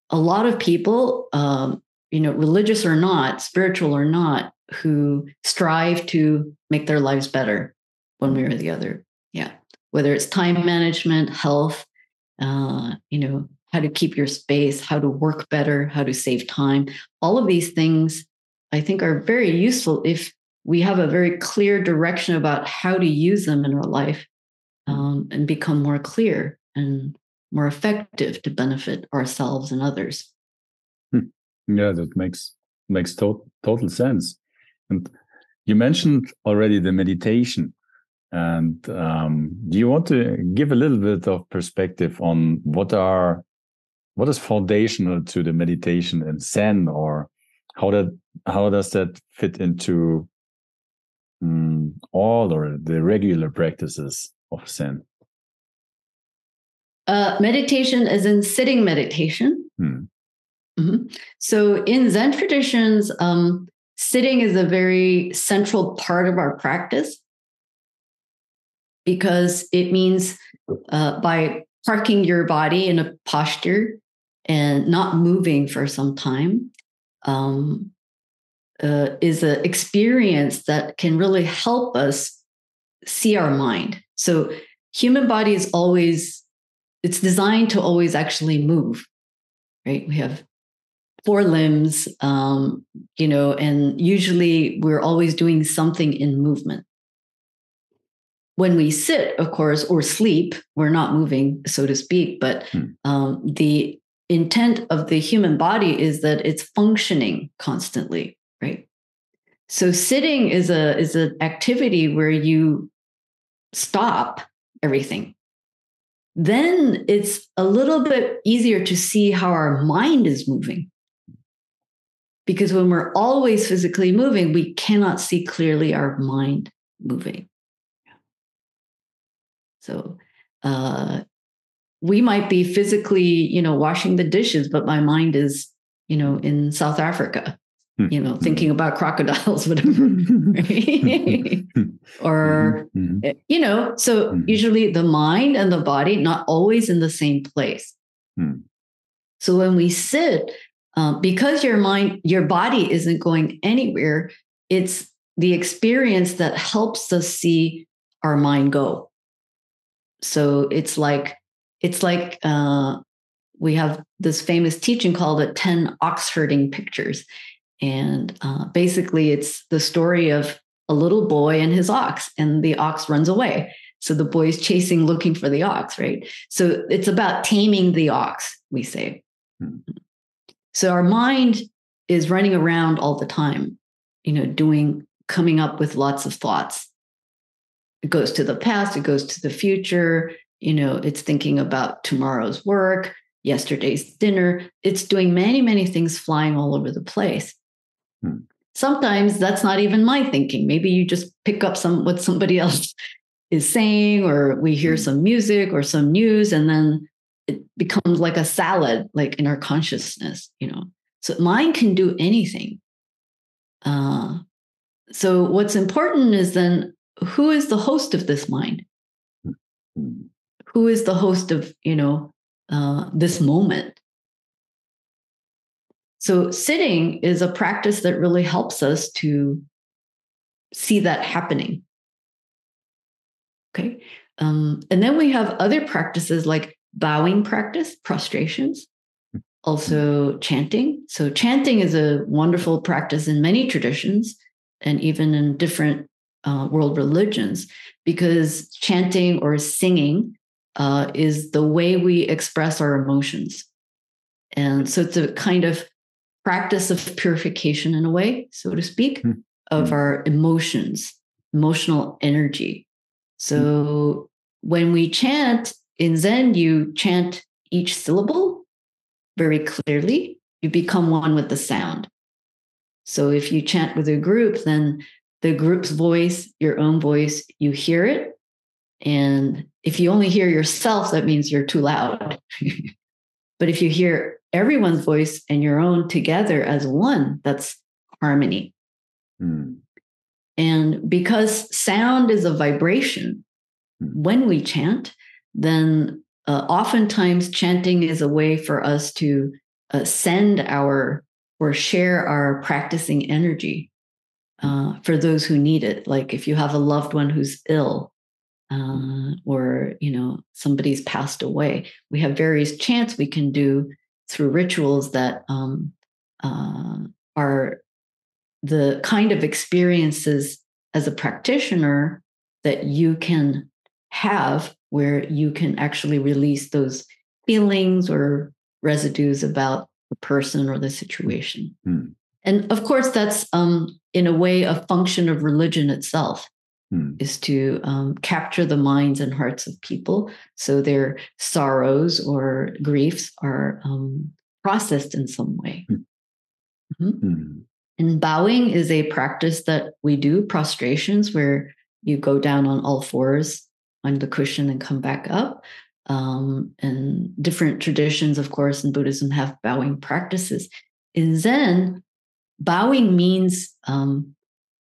a lot of people um, you know religious or not spiritual or not who strive to make their lives better one way or the other. Yeah. Whether it's time management, health, uh, you know, how to keep your space, how to work better, how to save time. All of these things I think are very useful if we have a very clear direction about how to use them in our life um, and become more clear and more effective to benefit ourselves and others. Yeah, that makes makes to- total sense. And you mentioned already the meditation. And um, do you want to give a little bit of perspective on what are what is foundational to the meditation in Zen, or how that how does that fit into um, all or the regular practices of Zen? Uh, meditation is in sitting meditation. Hmm. Mm-hmm. So in Zen traditions, um, Sitting is a very central part of our practice because it means uh, by parking your body in a posture and not moving for some time um, uh, is an experience that can really help us see our mind. So, human body is always it's designed to always actually move right we have four limbs, um, you know, and usually we're always doing something in movement. When we sit, of course, or sleep, we're not moving, so to speak, but hmm. um, the intent of the human body is that it's functioning constantly, right? So sitting is a is an activity where you stop everything, then it's a little bit easier to see how our mind is moving. Because when we're always physically moving, we cannot see clearly our mind moving. So uh, we might be physically, you know, washing the dishes, but my mind is, you know, in South Africa, hmm. you know, thinking about crocodiles, whatever. or, mm-hmm. Eh, you know, so mm-hmm. usually the mind and the body, not always in the same place. Hmm. So when we sit, um, because your mind, your body isn't going anywhere, it's the experience that helps us see our mind go. So it's like it's like uh, we have this famous teaching called the 10 ox herding pictures. And uh, basically, it's the story of a little boy and his ox, and the ox runs away. So the boy is chasing, looking for the ox, right? So it's about taming the ox, we say. Mm-hmm. So our mind is running around all the time, you know, doing, coming up with lots of thoughts. It goes to the past, it goes to the future, you know, it's thinking about tomorrow's work, yesterday's dinner. It's doing many, many things flying all over the place. Hmm. Sometimes that's not even my thinking. Maybe you just pick up some what somebody else is saying, or we hear hmm. some music or some news, and then it becomes like a salad, like in our consciousness, you know. So mind can do anything. Uh, so what's important is then who is the host of this mind? Who is the host of you know uh, this moment so sitting is a practice that really helps us to see that happening okay um, and then we have other practices like bowing practice prostrations also chanting so chanting is a wonderful practice in many traditions and even in different uh, world religions because chanting or singing uh, is the way we express our emotions. And so it's a kind of practice of purification in a way, so to speak, mm-hmm. of hmm. our emotions, emotional energy. So mm-hmm. when we chant in Zen, you chant each syllable very clearly. You become one with the sound. So if you chant with a group, then the group's voice, your own voice, you hear it and if you only hear yourself, that means you're too loud. but if you hear everyone's voice and your own together as one, that's harmony. Mm. And because sound is a vibration, mm. when we chant, then uh, oftentimes chanting is a way for us to uh, send our or share our practicing energy uh, for those who need it. Like if you have a loved one who's ill, uh, or you know somebody's passed away we have various chants we can do through rituals that um, uh, are the kind of experiences as a practitioner that you can have where you can actually release those feelings or residues about the person or the situation mm. and of course that's um, in a way a function of religion itself Hmm. is to um, capture the minds and hearts of people so their sorrows or griefs are um, processed in some way. Hmm. Mm-hmm. Hmm. And bowing is a practice that we do, prostrations, where you go down on all fours on the cushion and come back up. Um, and different traditions, of course, in Buddhism have bowing practices. In Zen, bowing means um,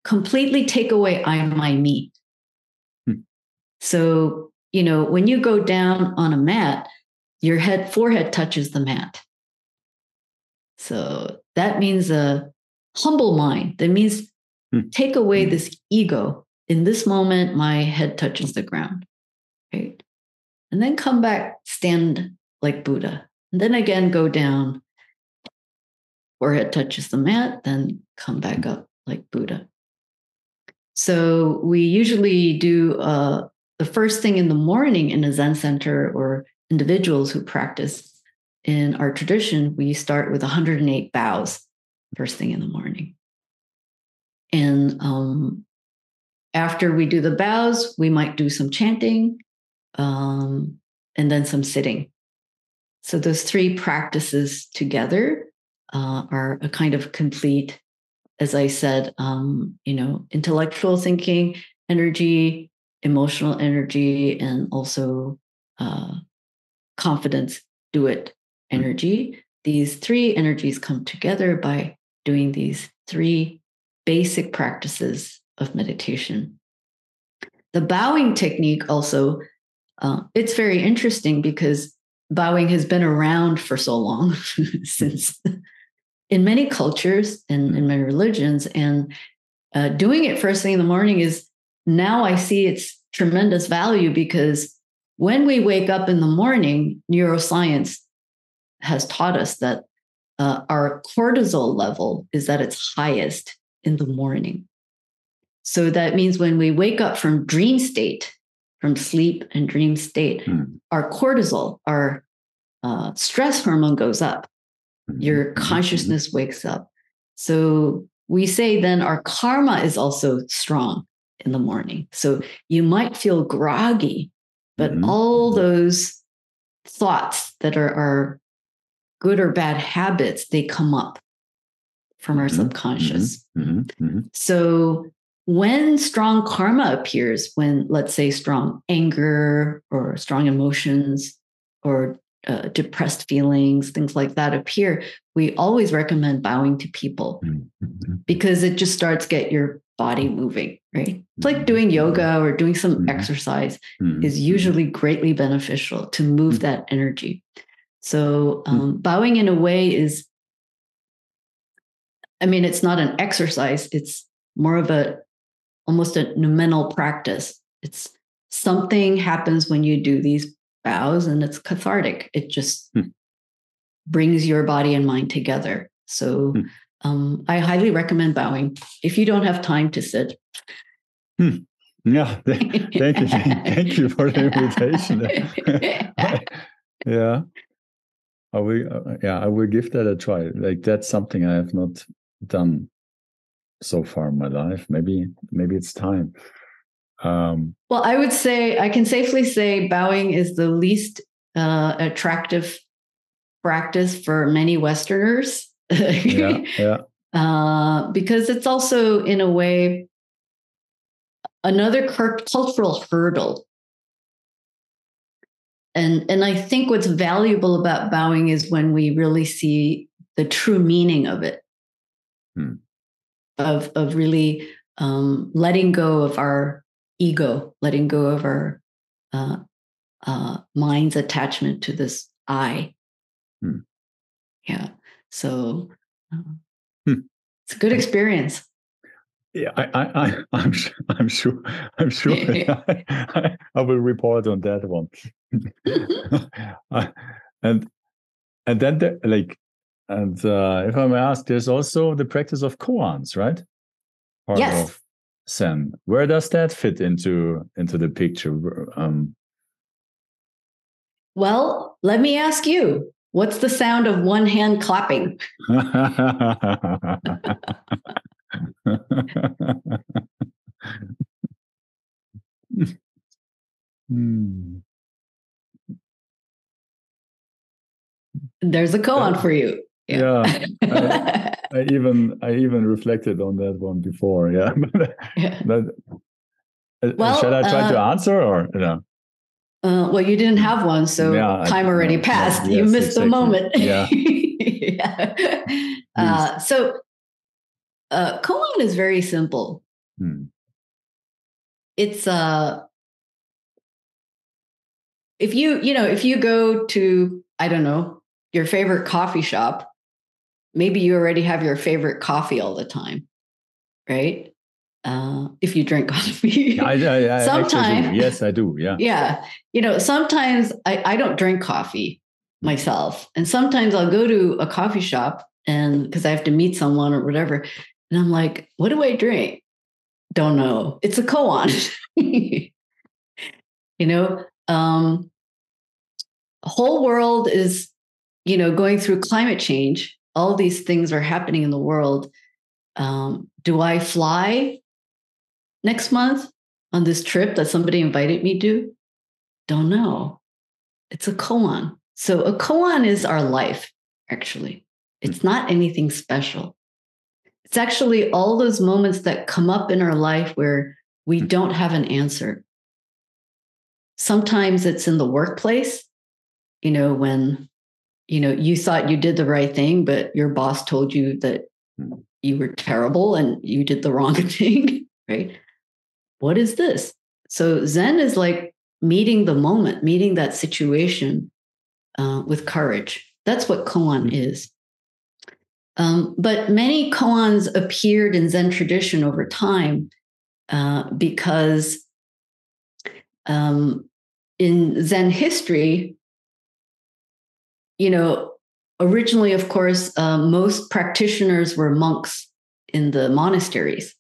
completely take away I, my, me. Hmm. So, you know, when you go down on a mat, your head forehead touches the mat. So that means a humble mind. That means hmm. take away hmm. this ego. In this moment, my head touches the ground. Right. And then come back, stand like Buddha. And then again, go down. Forehead touches the mat, then come back up like Buddha. So we usually do uh, the first thing in the morning in a Zen center or individuals who practice in our tradition, we start with 108 bows first thing in the morning. And um, after we do the bows, we might do some chanting um, and then some sitting. So those three practices together uh, are a kind of complete, as I said, um, you know, intellectual thinking, energy, emotional energy, and also uh, confidence, do it energy. These three energies come together by doing these three basic practices of meditation. The bowing technique also, uh, it's very interesting because bowing has been around for so long since in many cultures and in many religions and uh, doing it first thing in the morning is now i see its tremendous value because when we wake up in the morning neuroscience has taught us that uh, our cortisol level is at its highest in the morning. So that means when we wake up from dream state, from sleep and dream state, mm. our cortisol, our uh, stress hormone goes up. Mm-hmm. Your mm-hmm. consciousness mm-hmm. wakes up. So we say then our karma is also strong in the morning. So you might feel groggy, but mm-hmm. all those thoughts that are, are good or bad habits, they come up from our mm-hmm. subconscious. Mm-hmm. So when strong karma appears, when let's say strong anger or strong emotions or uh, depressed feelings, things like that appear, we always recommend bowing to people mm-hmm. because it just starts get your body moving, right? It's like doing mm-hmm. yoga or doing some mm-hmm. exercise is usually greatly beneficial to move that energy. So um, bowing in a way is, I mean, it's not an exercise; it's more of a almost a mental practice. It's something happens when you do these bows and it's cathartic. It just hmm. brings your body and mind together. So hmm. um, I highly recommend bowing if you don't have time to sit. Hmm. Yeah, thank you, thank you for the invitation. yeah, I will. Uh, yeah, I will give that a try. Like that's something I have not done so far in my life. Maybe maybe it's time. Um, well, I would say I can safely say bowing is the least uh, attractive practice for many Westerners. yeah, yeah. Uh, because it's also, in a way, another cultural hurdle. And and I think what's valuable about bowing is when we really see the true meaning of it. Hmm of of really um, letting go of our ego, letting go of our uh, uh, mind's attachment to this I. Hmm. Yeah. So uh, hmm. it's a good experience. Yeah, I, I, I, I'm, I'm sure, I'm sure, I, I, I, will report on that one. and, and then, the, like, and uh, if I may ask, there's also the practice of koans, right? Part yes. of Zen. Where does that fit into into the picture? Um, well, let me ask you. What's the sound of one hand clapping? hmm. There's a koan for you yeah, yeah. I, I, even i even reflected on that one before yeah, but, uh, well, should i try uh, to answer or you know uh, well you didn't have one so yeah, time already passed. Yes, you missed exactly. the moment. Yeah, yeah. Uh, so uh koan is very simple. Hmm. it's uh if you you know if you go to i don't know your favorite coffee shop maybe you already have your favorite coffee all the time, right? Uh, if you drink coffee. I, I, I sometimes, yes, I do. Yeah. Yeah. You know, sometimes I, I don't drink coffee myself. And sometimes I'll go to a coffee shop and because I have to meet someone or whatever. And I'm like, what do I drink? Don't know. It's a koan. you know, um, whole world is, you know, going through climate change all these things are happening in the world. Um, do I fly next month on this trip that somebody invited me to? Don't know. It's a koan. So a koan is our life, actually. It's not anything special. It's actually all those moments that come up in our life where we hmm. don't have an answer. Sometimes it's in the workplace, you know, when you know you thought you did the right thing, but your boss told you that hmm. you were terrible and you did the wrong thing, right? What is this? So Zen is like meeting the moment, meeting that situation uh, with courage. That's what koan hmm. is. Um, but many koans appeared in Zen tradition over time uh, because um, in Zen history, you know, originally, of course, uh, most practitioners were monks in the monasteries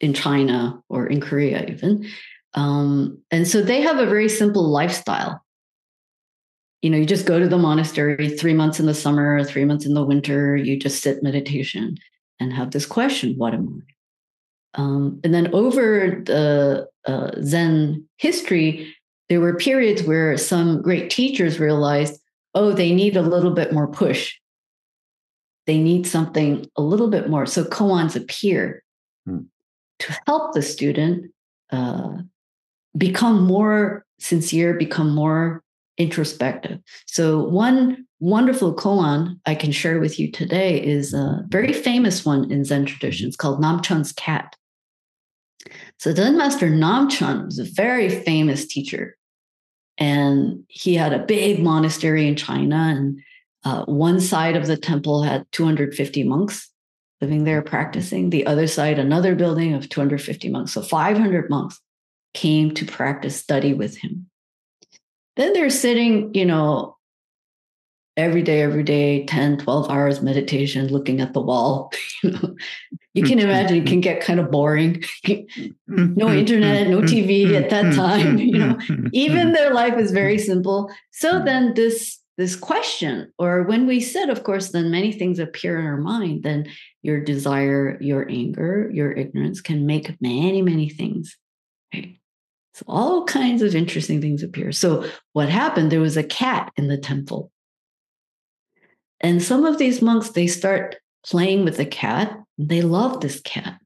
in China or in Korea, even. Um, and so they have a very simple lifestyle you know, you just go to the monastery three months in the summer, three months in the winter, you just sit meditation and have this question, what am I? Um, and then over the uh, Zen history, there were periods where some great teachers realized, oh, they need a little bit more push. They need something a little bit more. So koans appear hmm. to help the student uh, become more sincere, become more introspective. So, one wonderful koan I can share with you today is a very famous one in Zen traditions called Namchun's cat. So, Zen master Namchun was a very famous teacher. And he had a big monastery in China. And uh, one side of the temple had 250 monks living there practicing. The other side, another building of 250 monks. So 500 monks came to practice study with him. Then they're sitting, you know, every day, every day, 10, 12 hours meditation, looking at the wall. you can mm-hmm. imagine it can mm-hmm. get kind of boring. no mm-hmm. internet, no TV at that time. You know, even their life is very simple. So then this this question, or when we sit, of course, then many things appear in our mind. Then your desire, your anger, your ignorance can make many, many things. Right? So all kinds of interesting things appear. So what happened? There was a cat in the temple. And some of these monks, they start playing with the cat. They love this cat.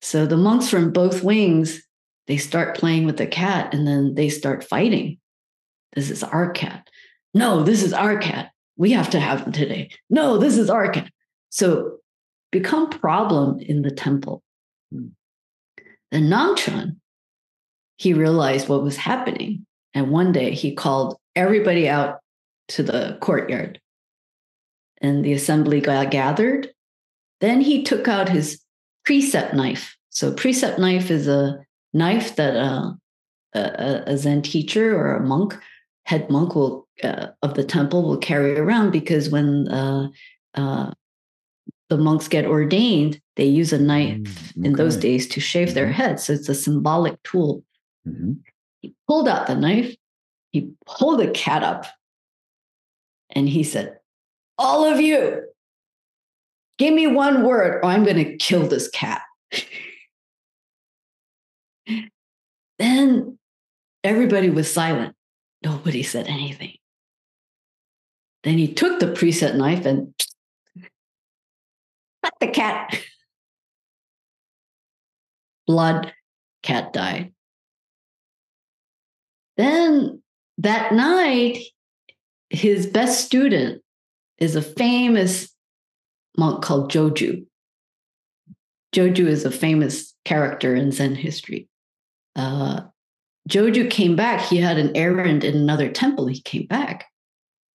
So the monks from both wings, they start playing with the cat and then they start fighting. This is our cat. No, this is our cat. We have to have him today. No, this is our cat. So become problem in the temple. The Namchun, he realized what was happening. And one day he called everybody out to the courtyard. And the assembly got gathered. Then he took out his precept knife. So, precept knife is a knife that uh, a, a, Zen teacher or a monk, head monk will uh, of the temple will carry around because when uh, uh the monks get ordained, they use a knife mm, okay. in those days to shave their mm-hmm. heads. So it's a symbolic tool Mm-hmm. He pulled out the knife, he pulled the cat up, and he said, All of you, give me one word or I'm going to kill this cat. then everybody was silent. Nobody said anything. Then he took the precept knife and cut the cat. Blood, cat died. Then that night, his best student is a famous monk called Joju. Joju is a famous character in Zen history. Uh, Joju came back. He had an errand in another temple. He came back.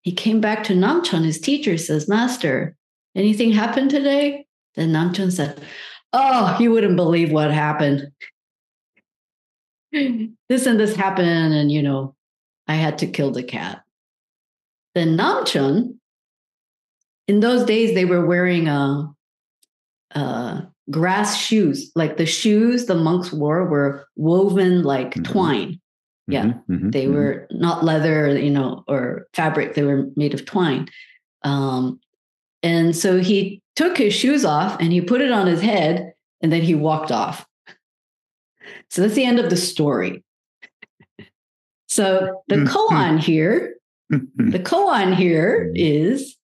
He came back to Namchun. His teacher says, Master, anything happened today? Then Namchun said, Oh, you wouldn't believe what happened. this and this happened, and you know, I had to kill the cat. Then Namchun, in those days, they were wearing a, uh, uh, grass shoes. Like the shoes the monks wore were woven like mm-hmm. twine. Mm-hmm, yeah, mm-hmm, they mm-hmm. were not leather, you know, or fabric. They were made of twine. Um, and so he took his shoes off and he put it on his head, and then he walked off. So that's the end of the story. So the koan here, the koan here is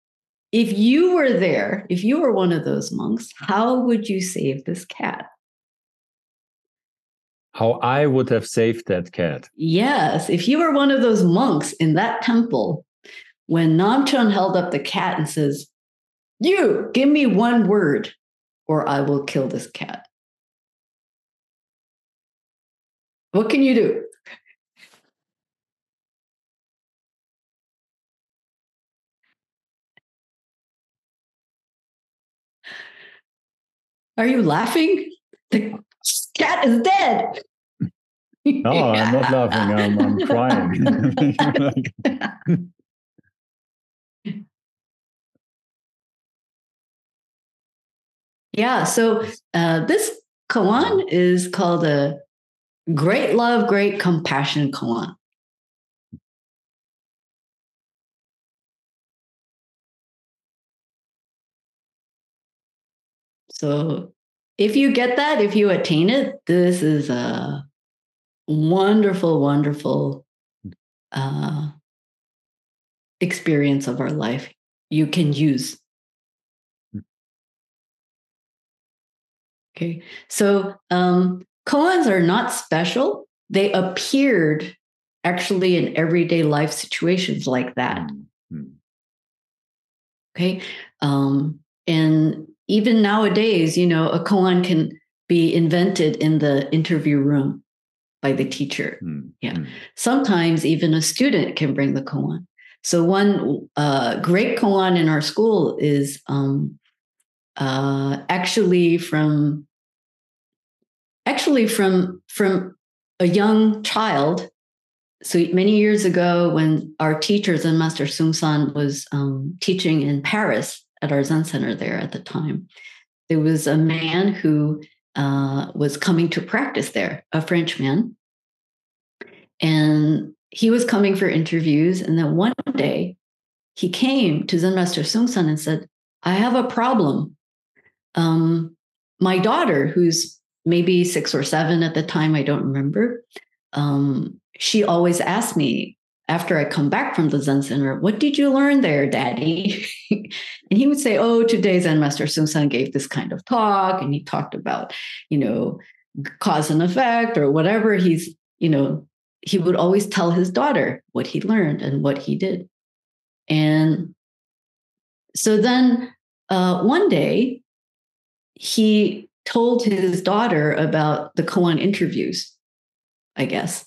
if you were there, if you were one of those monks, how would you save this cat? How I would have saved that cat. Yes, if you were one of those monks in that temple, when Namchun held up the cat and says, You give me one word, or I will kill this cat. What can you do? Are you laughing? The cat is dead. No, I'm not laughing. I'm, I'm crying. yeah. So uh, this koan is called a great love, great compassion koan. So if you get that, if you attain it, this is a wonderful, wonderful uh, experience of our life you can use. Okay, so um, koans are not special. They appeared actually in everyday life situations like that. Mm-hmm. Okay, um, and even nowadays, you know, a koan can be invented in the interview room by the teacher. Mm. Yeah. Mm. Sometimes even a student can bring the koan. So one uh, great koan in our school is um, uh, actually from actually from from a young child. So many years ago, when our teacher Zen Master Seung Sahn was um, teaching in Paris, at our Zen center there at the time. There was a man who uh, was coming to practice there, a Frenchman. And he was coming for interviews. And then one day he came to Zen Master Seung Sahn and said, I have a problem. Um, my daughter, who's maybe six or seven at the time, I don't remember, um, she always asked me, after I come back from the Zen Center, what did you learn there, Daddy? and he would say, Oh, today Zen Master Seung Sahn gave this kind of talk, and he talked about, you know, cause and effect or whatever. He's, you know, he would always tell his daughter what he learned and what he did. And so then uh, one day he told his daughter about the koan interviews, I guess,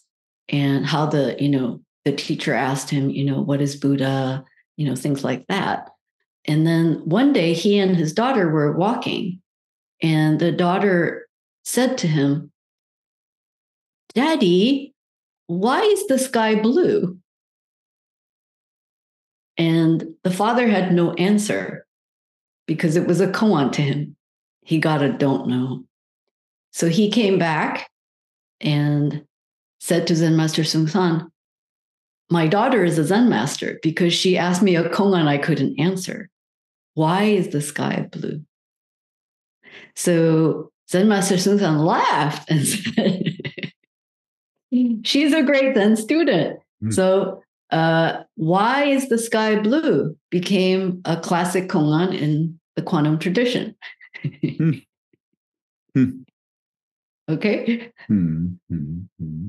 and how the, you know, the teacher asked him, you know, what is Buddha? You know, things like that. And then one day he and his daughter were walking, and the daughter said to him, Daddy, why is the sky blue? And the father had no answer because it was a koan to him. He got a don't know. So he came back and said to Zen Master Seung Sahn, my daughter is a Zen master because she asked me a koan I couldn't answer. Why is the sky blue? So Zen Master San laughed and said, She's a great Zen student. Mm. So uh, why is the sky blue became a classic koan in the quantum tradition. mm. Mm. Okay. Mm-hmm.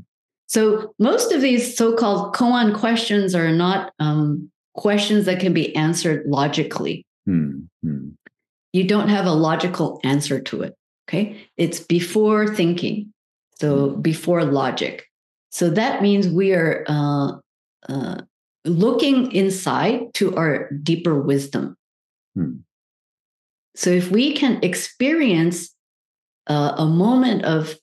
So most of these so-called koan questions are not um, questions that can be answered logically. Mm-hmm. You don't have a logical answer to it. Okay, it's before thinking, so mm-hmm. before logic. So that means we are uh, uh, looking inside to our deeper wisdom. Hmm. So if we can experience uh, a moment of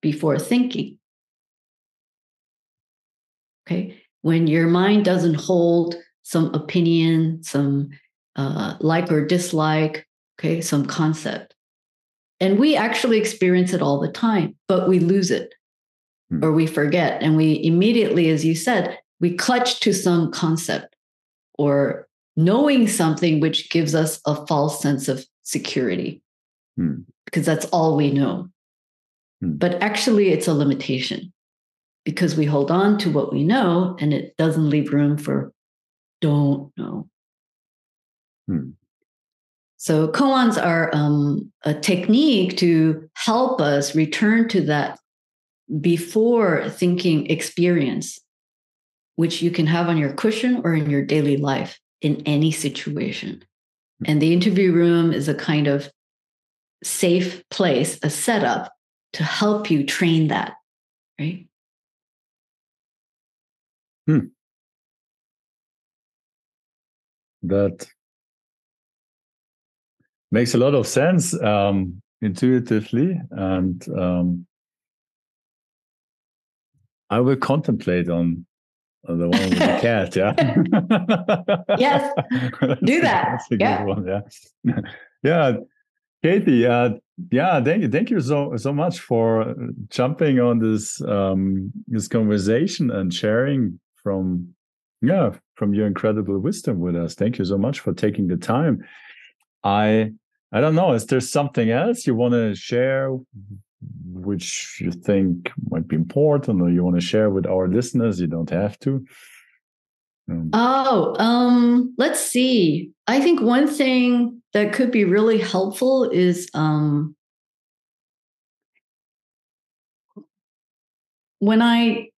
before thinking. Okay. When your mind doesn't hold some opinion, some uh, like or dislike, okay, some concept. And we actually experience it all the time, but we lose it hmm. or we forget. And we immediately, as you said, we clutch to some concept or knowing something which gives us a false sense of security hmm. because that's all we know. Hmm. But actually, it's a limitation because we hold on to what we know and it doesn't leave room for don't know. Hmm. So koans are um, a technique to help us return to that before thinking experience, which you can have on your cushion or in your daily life in any situation. And the interview room is a kind of safe place, a setup to help you train that, right? Hmm. That makes a lot of sense um, intuitively, and um, I will contemplate on, on the one with the cat. Yeah. yes, do that. yeah. One, yeah. yeah. Katie, uh, yeah, thank you, thank you so so much for jumping on this um, this conversation and sharing from yeah from your incredible wisdom with us. Thank you so much for taking the time. I I don't know. Is there something else you want to share, which you think might be important, or you want to share with our listeners? You don't have to. Um, oh, um, let's see. I think one thing that could be really helpful is um, when I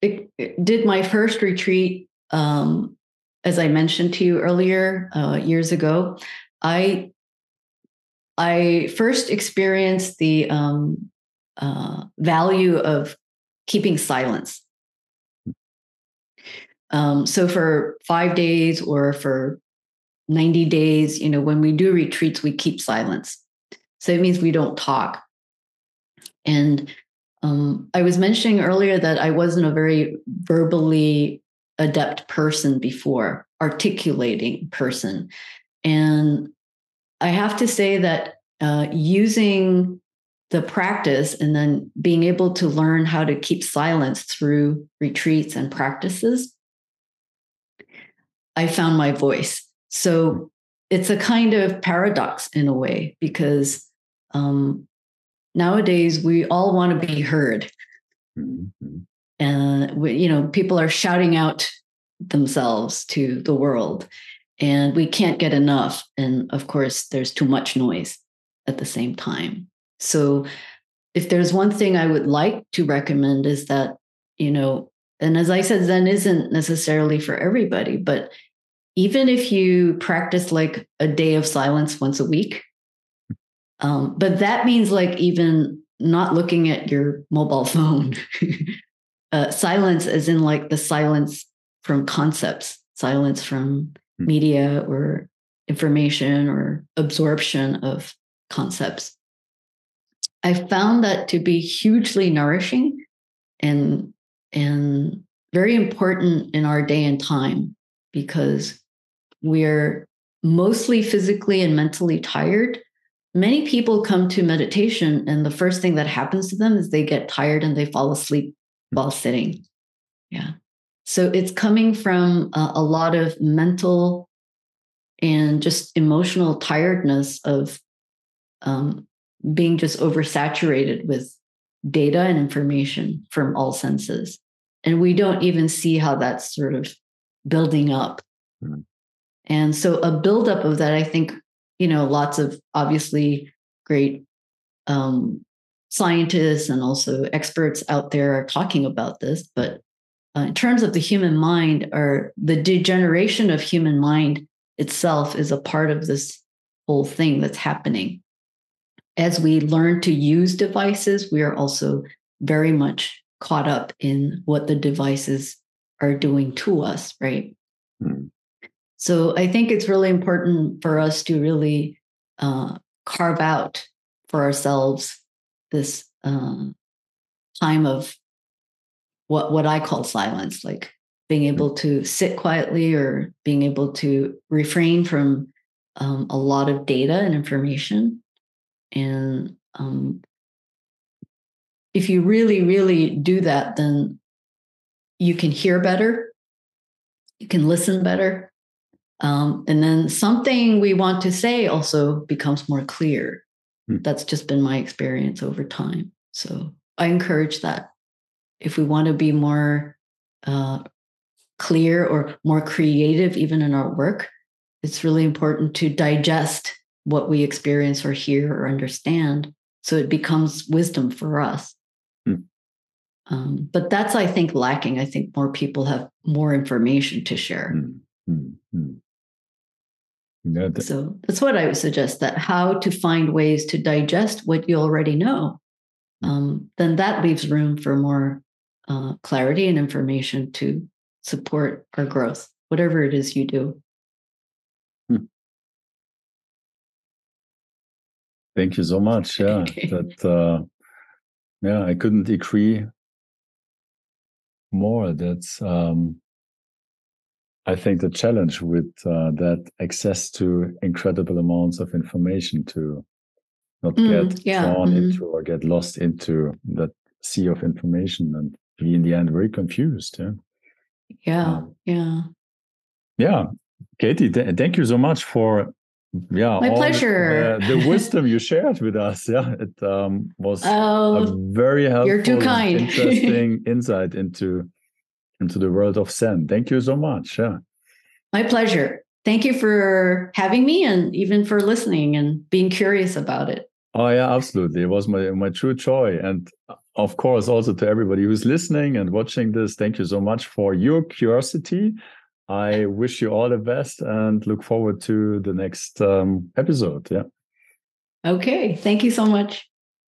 did my first retreat, um, as I mentioned to you earlier, uh, years ago, I I first experienced the um, uh, value of keeping silence. Um, so for five days or for 90 days, you know, when we do retreats, we keep silence. So it means we don't talk. And um, I was mentioning earlier that I wasn't a very verbally adept person before, articulating person. And I have to say that uh, using the practice and then being able to learn how to keep silence through retreats and practices I found my voice. So it's a kind of paradox in a way because um, nowadays we all want to be heard. Mm-hmm. And we, you know, people are shouting out themselves to the world, and we can't get enough. And of course, there's too much noise at the same time. So, if there's one thing I would like to recommend is that, you know, and as I said, Zen isn't necessarily for everybody, but even if you practice like a day of silence once a week, um, but that means like even not looking at your mobile phone. uh, silence, as in like the silence from concepts, silence from hmm. media or information or absorption of concepts. I found that to be hugely nourishing and and very important in our day and time because we're mostly physically and mentally tired. Many people come to meditation, and the first thing that happens to them is they get tired and they fall asleep while sitting. Yeah. So it's coming from a, a lot of mental and just emotional tiredness of um, being just oversaturated with data and information from all senses. And we don't even see how that's sort of building up. Mm-hmm. And so a buildup of that, I think, you know, lots of obviously great um, scientists and also experts out there are talking about this. But uh, in terms of the human mind, or the degeneration of human mind itself is a part of this whole thing that's happening. As we learn to use devices, we are also very much caught up in what the devices are doing to us, right? Mm. So I think it's really important for us to really uh, carve out for ourselves this uh, time of what what I call silence, like being mm-hmm. able to sit quietly or being able to refrain from um, a lot of data and information. And um, if you really, really do that, then you can hear better, you can listen better, um, and then something we want to say also becomes more clear. Mm. That's just been my experience over time. So I encourage that. If we want to be more uh, clear or more creative, even in our work, it's really important to digest what we experience or hear or understand so it becomes wisdom for us. Mm. Um, but that's, I think, lacking. I think more people have more information to share. Mm. Mm. Yeah, that- so that's what I would suggest that how to find ways to digest what you already know. Hmm. Um, then that leaves room for more uh, clarity and information to support our growth, whatever it is you do. Hmm. Thank you so much. Yeah, that uh, yeah, I couldn't agree more. That's um, I think the challenge with uh, that access to incredible amounts of information to not mm, get yeah. drawn mm-hmm. into or get lost into that sea of information and be in the end very confused. Yeah. Yeah. Um, yeah. Yeah. Katie, th- thank you so much for yeah my pleasure the, the wisdom you shared with us yeah it um, was oh, a very helpful you're too kind interesting insight into into the world of zen thank you so much yeah my pleasure thank you for having me and even for listening and being curious about it oh yeah absolutely it was my my true joy and of course, also to everybody who's listening and watching this, thank you so much for your curiosity. I wish you all the best and look forward to the next um, episode. Yeah. Okay. Thank you so much.